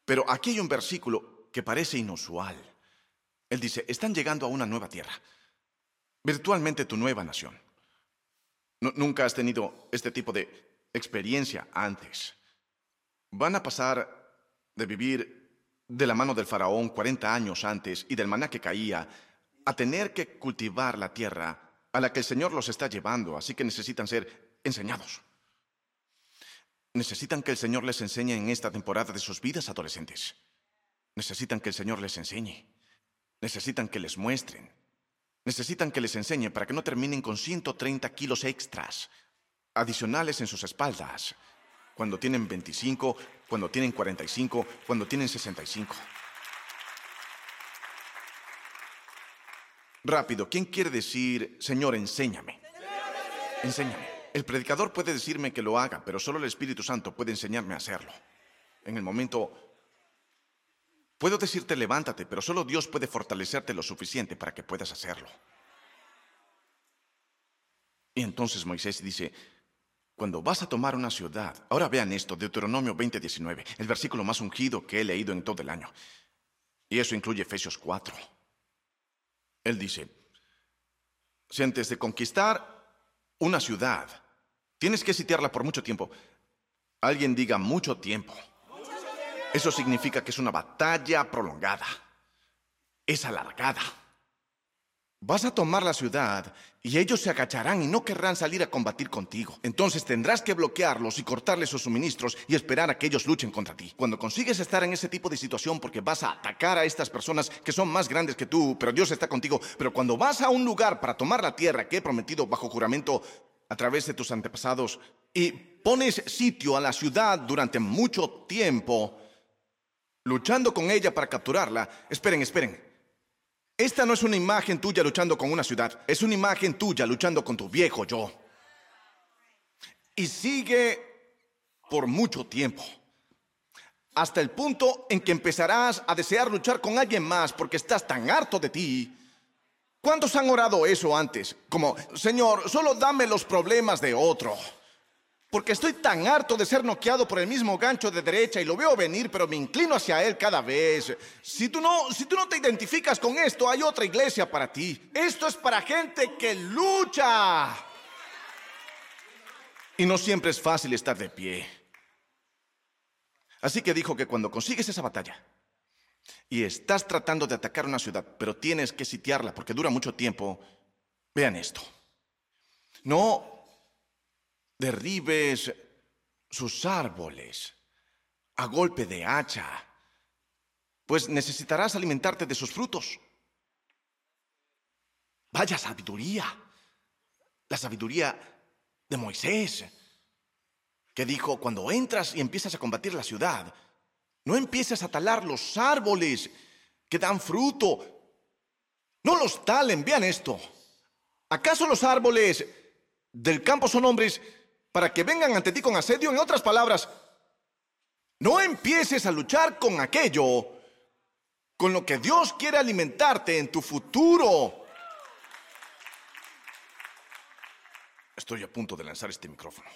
Pero aquí hay un versículo que parece inusual. Él dice, están llegando a una nueva tierra, virtualmente tu nueva nación. Nunca has tenido este tipo de experiencia antes. Van a pasar de vivir de la mano del faraón 40 años antes y del maná que caía a tener que cultivar la tierra a la que el Señor los está llevando, así que necesitan ser enseñados. Necesitan que el Señor les enseñe en esta temporada de sus vidas adolescentes. Necesitan que el Señor les enseñe. Necesitan que les muestren. Necesitan que les enseñe para que no terminen con 130 kilos extras adicionales en sus espaldas cuando tienen 25, cuando tienen 45, cuando tienen 65. Rápido, ¿quién quiere decir, Señor, enséñame? Enséñame. El predicador puede decirme que lo haga, pero solo el Espíritu Santo puede enseñarme a hacerlo. En el momento, puedo decirte levántate, pero solo Dios puede fortalecerte lo suficiente para que puedas hacerlo. Y entonces Moisés dice, cuando vas a tomar una ciudad, ahora vean esto, Deuteronomio 20:19, el versículo más ungido que he leído en todo el año. Y eso incluye Efesios 4. Él dice, si antes de conquistar una ciudad, tienes que sitiarla por mucho tiempo, alguien diga mucho tiempo. Eso significa que es una batalla prolongada, es alargada. Vas a tomar la ciudad y ellos se agacharán y no querrán salir a combatir contigo. Entonces tendrás que bloquearlos y cortarles sus suministros y esperar a que ellos luchen contra ti. Cuando consigues estar en ese tipo de situación porque vas a atacar a estas personas que son más grandes que tú, pero Dios está contigo, pero cuando vas a un lugar para tomar la tierra que he prometido bajo juramento a través de tus antepasados y pones sitio a la ciudad durante mucho tiempo, luchando con ella para capturarla, esperen, esperen. Esta no es una imagen tuya luchando con una ciudad, es una imagen tuya luchando con tu viejo yo. Y sigue por mucho tiempo. Hasta el punto en que empezarás a desear luchar con alguien más porque estás tan harto de ti. ¿Cuántos han orado eso antes? Como, Señor, solo dame los problemas de otro. Porque estoy tan harto de ser noqueado por el mismo gancho de derecha y lo veo venir, pero me inclino hacia él cada vez. Si tú no, si tú no te identificas con esto, hay otra iglesia para ti. Esto es para gente que lucha. Y no siempre es fácil estar de pie. Así que dijo que cuando consigues esa batalla y estás tratando de atacar una ciudad, pero tienes que sitiarla porque dura mucho tiempo, vean esto. No derribes sus árboles a golpe de hacha, pues necesitarás alimentarte de sus frutos. Vaya sabiduría, la sabiduría de Moisés, que dijo, cuando entras y empiezas a combatir la ciudad, no empieces a talar los árboles que dan fruto. No los talen, vean esto. ¿Acaso los árboles del campo son hombres para que vengan ante ti con asedio. En otras palabras, no empieces a luchar con aquello con lo que Dios quiere alimentarte en tu futuro. Estoy a punto de lanzar este micrófono.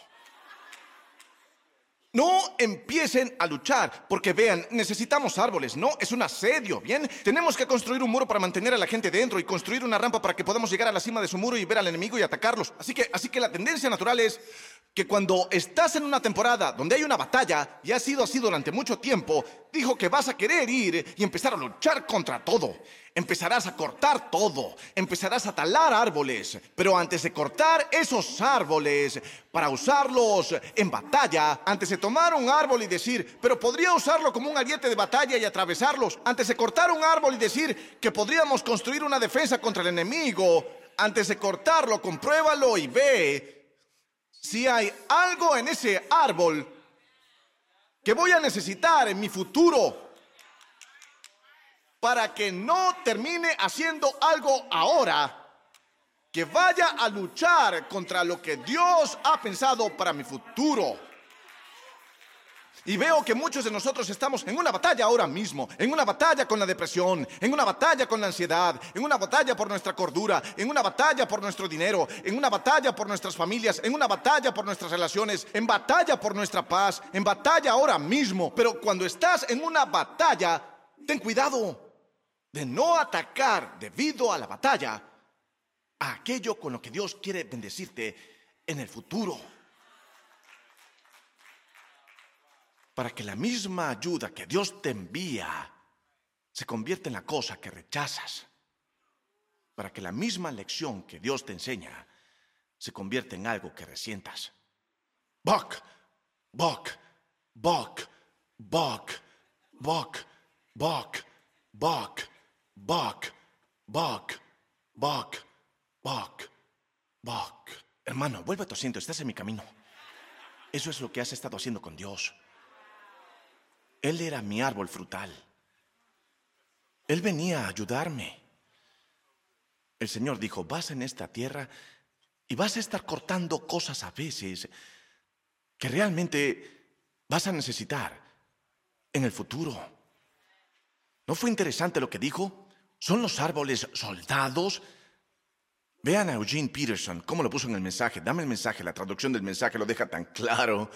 No empiecen a luchar, porque vean, necesitamos árboles, no, es un asedio, ¿bien? Tenemos que construir un muro para mantener a la gente dentro y construir una rampa para que podamos llegar a la cima de su muro y ver al enemigo y atacarlos. Así que, así que la tendencia natural es que cuando estás en una temporada donde hay una batalla, y ha sido así durante mucho tiempo, dijo que vas a querer ir y empezar a luchar contra todo. Empezarás a cortar todo, empezarás a talar árboles, pero antes de cortar esos árboles para usarlos en batalla, antes de tomar un árbol y decir, pero podría usarlo como un ariete de batalla y atravesarlos, antes de cortar un árbol y decir que podríamos construir una defensa contra el enemigo, antes de cortarlo, compruébalo y ve si hay algo en ese árbol que voy a necesitar en mi futuro para que no termine haciendo algo ahora, que vaya a luchar contra lo que Dios ha pensado para mi futuro. Y veo que muchos de nosotros estamos en una batalla ahora mismo, en una batalla con la depresión, en una batalla con la ansiedad, en una batalla por nuestra cordura, en una batalla por nuestro dinero, en una batalla por nuestras familias, en una batalla por nuestras relaciones, en batalla por nuestra paz, en batalla ahora mismo. Pero cuando estás en una batalla, ten cuidado de no atacar debido a la batalla a aquello con lo que Dios quiere bendecirte en el futuro. para que la misma ayuda que Dios te envía se convierta en la cosa que rechazas. Para que la misma lección que Dios te enseña se convierta en algo que resientas. Buck, Buck, Buck, Buck, Buck, Buck, Buck, Buck, Buck, Buck, Buck, Buck. Hermano, vuelve a tu asiento, estás en mi camino. Eso es lo que has estado haciendo con Dios. Él era mi árbol frutal. Él venía a ayudarme. El Señor dijo, vas en esta tierra y vas a estar cortando cosas a veces que realmente vas a necesitar en el futuro. ¿No fue interesante lo que dijo? ¿Son los árboles soldados? Vean a Eugene Peterson, cómo lo puso en el mensaje. Dame el mensaje, la traducción del mensaje lo deja tan claro.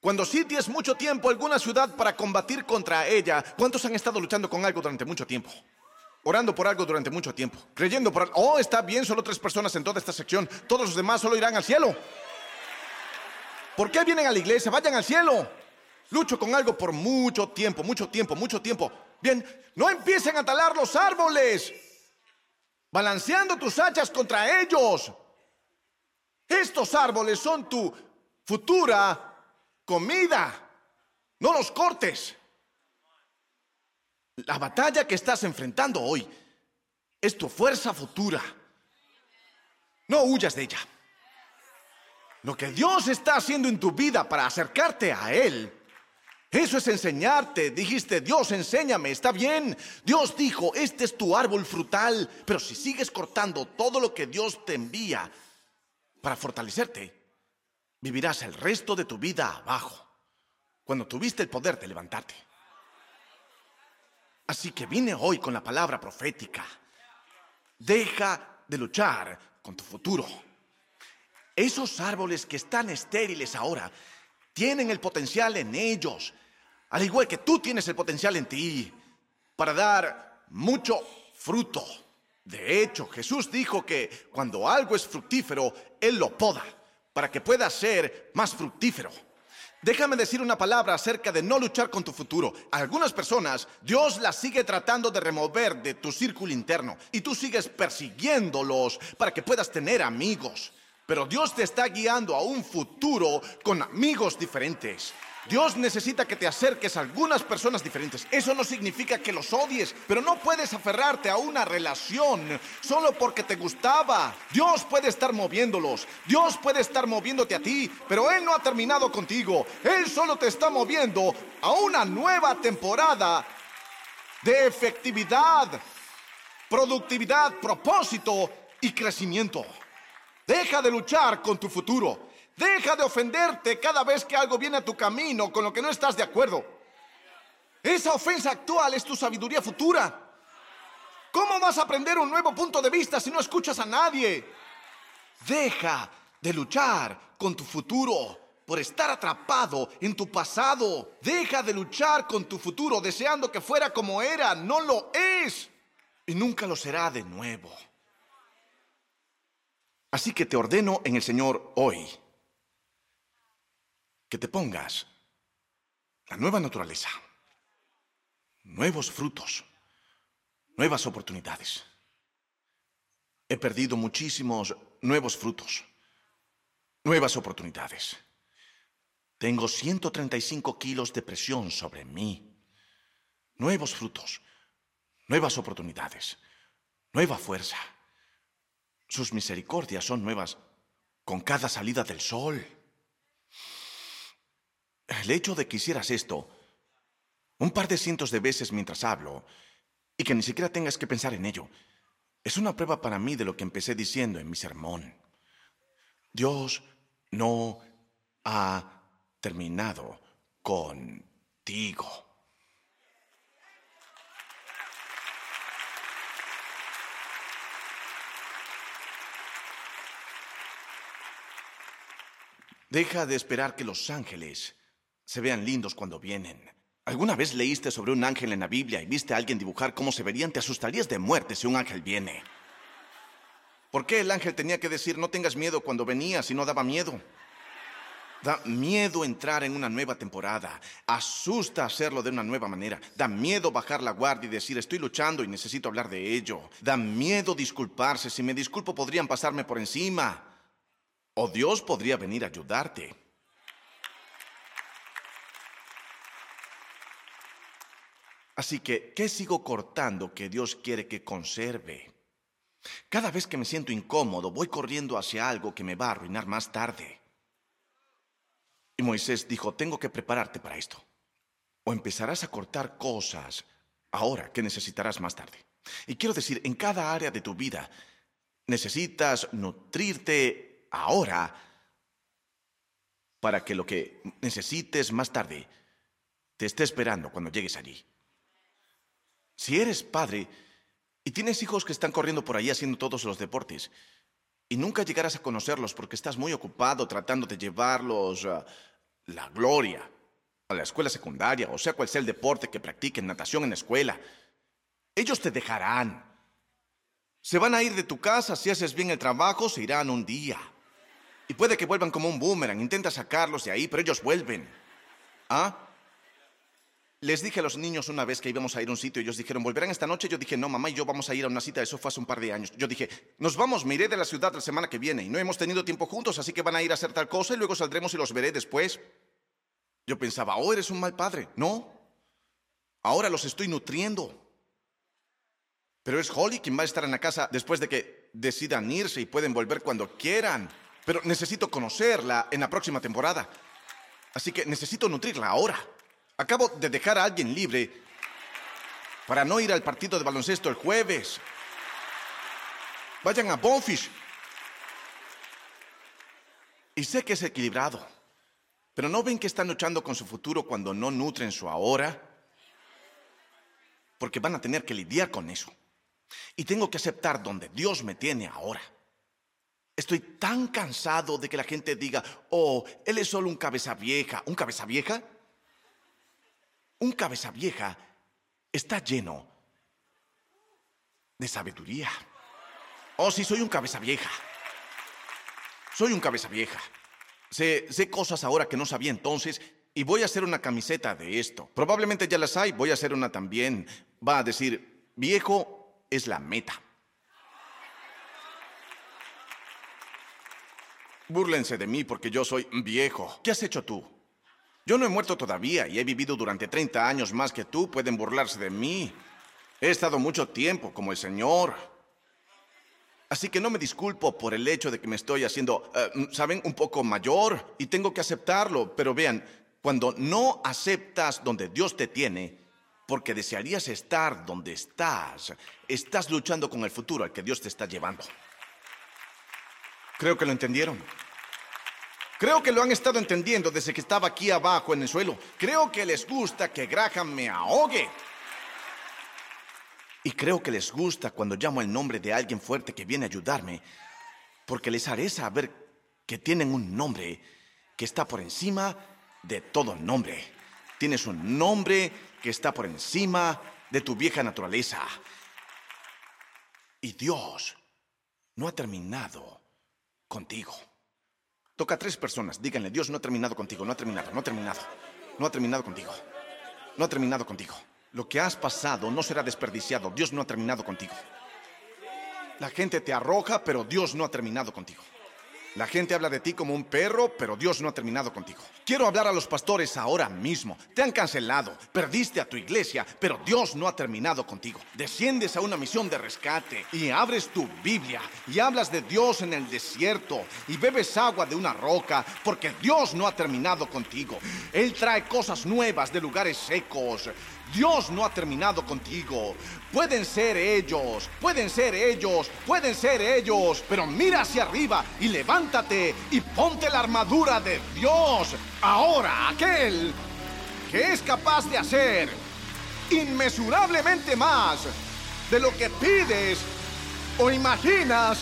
Cuando sities mucho tiempo alguna ciudad para combatir contra ella, ¿cuántos han estado luchando con algo durante mucho tiempo? Orando por algo durante mucho tiempo, creyendo por algo. Oh, está bien, solo tres personas en toda esta sección. Todos los demás solo irán al cielo. ¿Por qué vienen a la iglesia? Vayan al cielo. Lucho con algo por mucho tiempo, mucho tiempo, mucho tiempo. Bien, no empiecen a talar los árboles, balanceando tus hachas contra ellos. Estos árboles son tu futura comida. No los cortes. La batalla que estás enfrentando hoy es tu fuerza futura. No huyas de ella. Lo que Dios está haciendo en tu vida para acercarte a Él, eso es enseñarte. Dijiste, Dios, enséñame, está bien. Dios dijo, este es tu árbol frutal, pero si sigues cortando todo lo que Dios te envía para fortalecerte, vivirás el resto de tu vida abajo, cuando tuviste el poder de levantarte. Así que vine hoy con la palabra profética. Deja de luchar con tu futuro. Esos árboles que están estériles ahora tienen el potencial en ellos, al igual que tú tienes el potencial en ti, para dar mucho fruto. De hecho, Jesús dijo que cuando algo es fructífero, Él lo poda para que puedas ser más fructífero. Déjame decir una palabra acerca de no luchar con tu futuro. algunas personas, Dios las sigue tratando de remover de tu círculo interno y tú sigues persiguiéndolos para que puedas tener amigos. Pero Dios te está guiando a un futuro con amigos diferentes. Dios necesita que te acerques a algunas personas diferentes. Eso no significa que los odies, pero no puedes aferrarte a una relación solo porque te gustaba. Dios puede estar moviéndolos. Dios puede estar moviéndote a ti, pero Él no ha terminado contigo. Él solo te está moviendo a una nueva temporada de efectividad, productividad, propósito y crecimiento. Deja de luchar con tu futuro. Deja de ofenderte cada vez que algo viene a tu camino con lo que no estás de acuerdo. Esa ofensa actual es tu sabiduría futura. ¿Cómo vas a aprender un nuevo punto de vista si no escuchas a nadie? Deja de luchar con tu futuro por estar atrapado en tu pasado. Deja de luchar con tu futuro deseando que fuera como era. No lo es. Y nunca lo será de nuevo. Así que te ordeno en el Señor hoy que te pongas la nueva naturaleza, nuevos frutos, nuevas oportunidades. He perdido muchísimos nuevos frutos, nuevas oportunidades. Tengo 135 kilos de presión sobre mí. Nuevos frutos, nuevas oportunidades, nueva fuerza. Sus misericordias son nuevas con cada salida del sol. El hecho de que hicieras esto un par de cientos de veces mientras hablo y que ni siquiera tengas que pensar en ello, es una prueba para mí de lo que empecé diciendo en mi sermón. Dios no ha terminado contigo. Deja de esperar que los ángeles se vean lindos cuando vienen. ¿Alguna vez leíste sobre un ángel en la Biblia y viste a alguien dibujar cómo se verían? Te asustarías de muerte si un ángel viene. ¿Por qué el ángel tenía que decir no tengas miedo cuando venía si no daba miedo? Da miedo entrar en una nueva temporada. Asusta hacerlo de una nueva manera. Da miedo bajar la guardia y decir estoy luchando y necesito hablar de ello. Da miedo disculparse. Si me disculpo podrían pasarme por encima. O Dios podría venir a ayudarte. Así que, ¿qué sigo cortando que Dios quiere que conserve? Cada vez que me siento incómodo, voy corriendo hacia algo que me va a arruinar más tarde. Y Moisés dijo, tengo que prepararte para esto. O empezarás a cortar cosas ahora que necesitarás más tarde. Y quiero decir, en cada área de tu vida necesitas nutrirte ahora para que lo que necesites más tarde te esté esperando cuando llegues allí. Si eres padre y tienes hijos que están corriendo por ahí haciendo todos los deportes y nunca llegarás a conocerlos porque estás muy ocupado tratando de llevarlos a la gloria a la escuela secundaria, o sea cual sea el deporte que practiquen, natación en la escuela, ellos te dejarán. Se van a ir de tu casa si haces bien el trabajo, se irán un día. Y puede que vuelvan como un boomerang. Intenta sacarlos de ahí, pero ellos vuelven. ¿Ah? Les dije a los niños una vez que íbamos a ir a un sitio y ellos dijeron, ¿volverán esta noche? Yo dije, no, mamá y yo vamos a ir a una cita. Eso fue hace un par de años. Yo dije, nos vamos, me iré de la ciudad la semana que viene y no hemos tenido tiempo juntos, así que van a ir a hacer tal cosa y luego saldremos y los veré después. Yo pensaba, oh, eres un mal padre. No. Ahora los estoy nutriendo. Pero es Holly quien va a estar en la casa después de que decidan irse y pueden volver cuando quieran pero necesito conocerla en la próxima temporada. Así que necesito nutrirla ahora. Acabo de dejar a alguien libre para no ir al partido de baloncesto el jueves. Vayan a Bonfish. Y sé que es equilibrado, pero ¿no ven que están luchando con su futuro cuando no nutren su ahora? Porque van a tener que lidiar con eso. Y tengo que aceptar donde Dios me tiene ahora. Estoy tan cansado de que la gente diga, oh, él es solo un cabeza vieja. ¿Un cabeza vieja? Un cabeza vieja está lleno de sabiduría. Oh, sí, soy un cabeza vieja. Soy un cabeza vieja. Sé, sé cosas ahora que no sabía entonces y voy a hacer una camiseta de esto. Probablemente ya las hay, voy a hacer una también. Va a decir, viejo es la meta. Búrlense de mí porque yo soy viejo. ¿Qué has hecho tú? Yo no he muerto todavía y he vivido durante 30 años más que tú. Pueden burlarse de mí. He estado mucho tiempo como el Señor. Así que no me disculpo por el hecho de que me estoy haciendo, eh, ¿saben?, un poco mayor y tengo que aceptarlo. Pero vean, cuando no aceptas donde Dios te tiene, porque desearías estar donde estás, estás luchando con el futuro al que Dios te está llevando. Creo que lo entendieron. Creo que lo han estado entendiendo desde que estaba aquí abajo en el suelo. Creo que les gusta que Graham me ahogue. Y creo que les gusta cuando llamo el nombre de alguien fuerte que viene a ayudarme, porque les haré saber que tienen un nombre que está por encima de todo nombre. Tienes un nombre que está por encima de tu vieja naturaleza. Y Dios no ha terminado contigo. Toca a tres personas, díganle, Dios no ha terminado contigo, no ha terminado, no ha terminado, no ha terminado contigo, no ha terminado contigo. Lo que has pasado no será desperdiciado, Dios no ha terminado contigo. La gente te arroja, pero Dios no ha terminado contigo. La gente habla de ti como un perro, pero Dios no ha terminado contigo. Quiero hablar a los pastores ahora mismo. Te han cancelado, perdiste a tu iglesia, pero Dios no ha terminado contigo. Desciendes a una misión de rescate y abres tu Biblia y hablas de Dios en el desierto y bebes agua de una roca porque Dios no ha terminado contigo. Él trae cosas nuevas de lugares secos. Dios no ha terminado contigo. Pueden ser ellos, pueden ser ellos, pueden ser ellos, pero mira hacia arriba y levántate y ponte la armadura de Dios. Ahora aquel que es capaz de hacer inmesurablemente más de lo que pides o imaginas.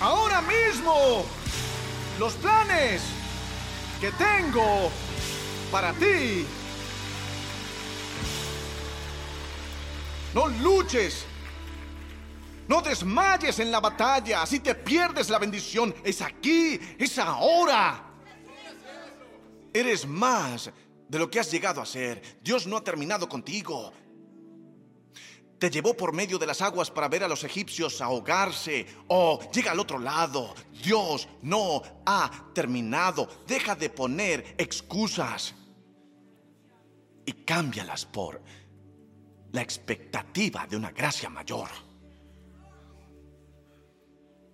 Ahora mismo, los planes que tengo para ti. No luches. No desmayes en la batalla. Así te pierdes la bendición. Es aquí, es ahora. Eres más de lo que has llegado a ser. Dios no ha terminado contigo. Te llevó por medio de las aguas para ver a los egipcios ahogarse. Oh, llega al otro lado. Dios no ha terminado. Deja de poner excusas. Y cámbialas por la expectativa de una gracia mayor.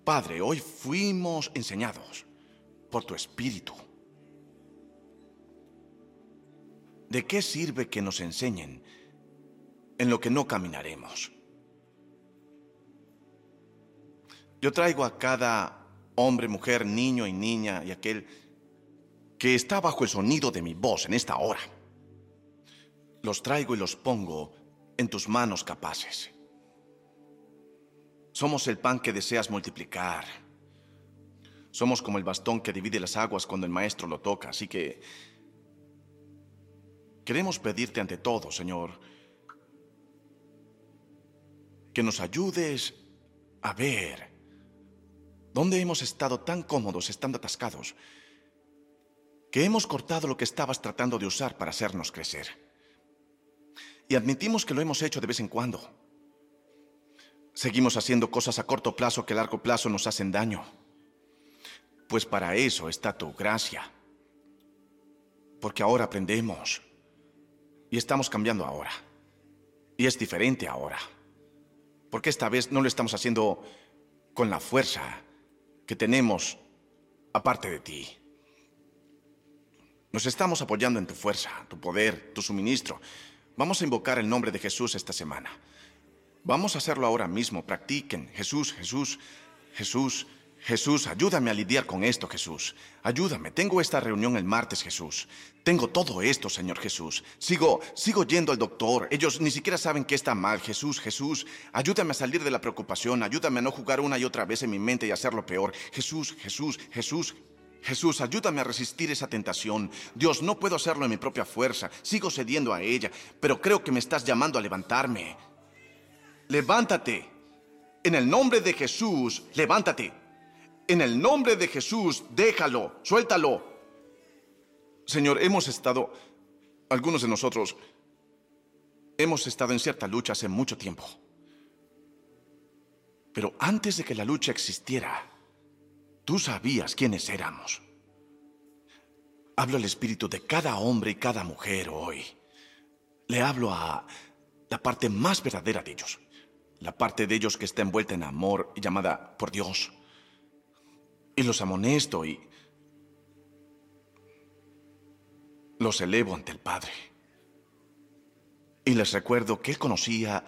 Padre, hoy fuimos enseñados por tu Espíritu. ¿De qué sirve que nos enseñen en lo que no caminaremos? Yo traigo a cada hombre, mujer, niño y niña y aquel que está bajo el sonido de mi voz en esta hora. Los traigo y los pongo en tus manos capaces. Somos el pan que deseas multiplicar. Somos como el bastón que divide las aguas cuando el maestro lo toca. Así que Queremos pedirte ante todo, Señor, que nos ayudes a ver dónde hemos estado tan cómodos, estando atascados, que hemos cortado lo que estabas tratando de usar para hacernos crecer. Y admitimos que lo hemos hecho de vez en cuando. Seguimos haciendo cosas a corto plazo que a largo plazo nos hacen daño. Pues para eso está tu gracia. Porque ahora aprendemos y estamos cambiando ahora. Y es diferente ahora. Porque esta vez no lo estamos haciendo con la fuerza que tenemos aparte de ti. Nos estamos apoyando en tu fuerza, tu poder, tu suministro. Vamos a invocar el nombre de Jesús esta semana. Vamos a hacerlo ahora mismo. Practiquen. Jesús, Jesús, Jesús. Jesús, ayúdame a lidiar con esto, Jesús. Ayúdame. Tengo esta reunión el martes, Jesús. Tengo todo esto, Señor Jesús. Sigo, sigo yendo al doctor. Ellos ni siquiera saben que está mal. Jesús, Jesús, ayúdame a salir de la preocupación. Ayúdame a no jugar una y otra vez en mi mente y hacerlo peor. Jesús, Jesús, Jesús. Jesús, ayúdame a resistir esa tentación. Dios, no puedo hacerlo en mi propia fuerza. Sigo cediendo a ella, pero creo que me estás llamando a levantarme. Levántate. En el nombre de Jesús, levántate. En el nombre de Jesús, déjalo, suéltalo. Señor, hemos estado, algunos de nosotros, hemos estado en cierta lucha hace mucho tiempo. Pero antes de que la lucha existiera, tú sabías quiénes éramos. Hablo al espíritu de cada hombre y cada mujer hoy. Le hablo a la parte más verdadera de ellos. La parte de ellos que está envuelta en amor y llamada por Dios y los amonesto y los elevo ante el Padre. Y les recuerdo que Él conocía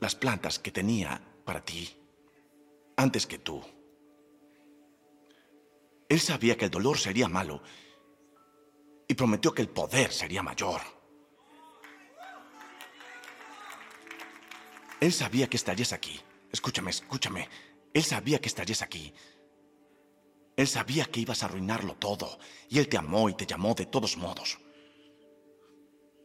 las plantas que tenía para ti antes que tú. Él sabía que el dolor sería malo y prometió que el poder sería mayor. Él sabía que estarías aquí. Escúchame, escúchame. Él sabía que estarías aquí él sabía que ibas a arruinarlo todo y Él te amó y te llamó de todos modos.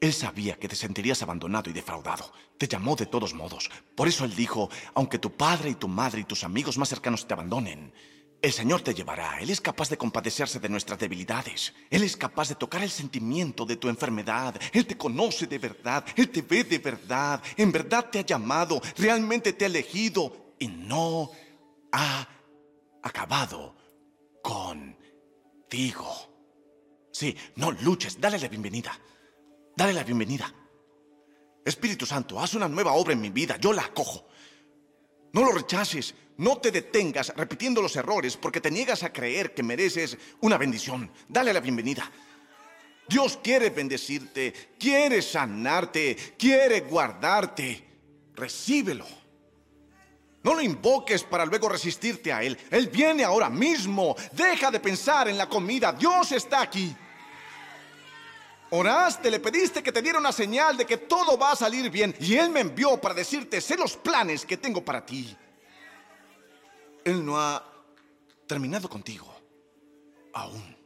Él sabía que te sentirías abandonado y defraudado. Te llamó de todos modos. Por eso Él dijo, aunque tu padre y tu madre y tus amigos más cercanos te abandonen, el Señor te llevará. Él es capaz de compadecerse de nuestras debilidades. Él es capaz de tocar el sentimiento de tu enfermedad. Él te conoce de verdad. Él te ve de verdad. En verdad te ha llamado. Realmente te ha elegido. Y no ha acabado contigo. Sí, no luches, dale la bienvenida. Dale la bienvenida. Espíritu Santo, haz una nueva obra en mi vida, yo la acojo. No lo rechaces, no te detengas repitiendo los errores porque te niegas a creer que mereces una bendición. Dale la bienvenida. Dios quiere bendecirte, quiere sanarte, quiere guardarte. Recíbelo. No lo invoques para luego resistirte a Él. Él viene ahora mismo. Deja de pensar en la comida. Dios está aquí. Oraste, le pediste que te diera una señal de que todo va a salir bien. Y Él me envió para decirte, sé los planes que tengo para ti. Él no ha terminado contigo aún.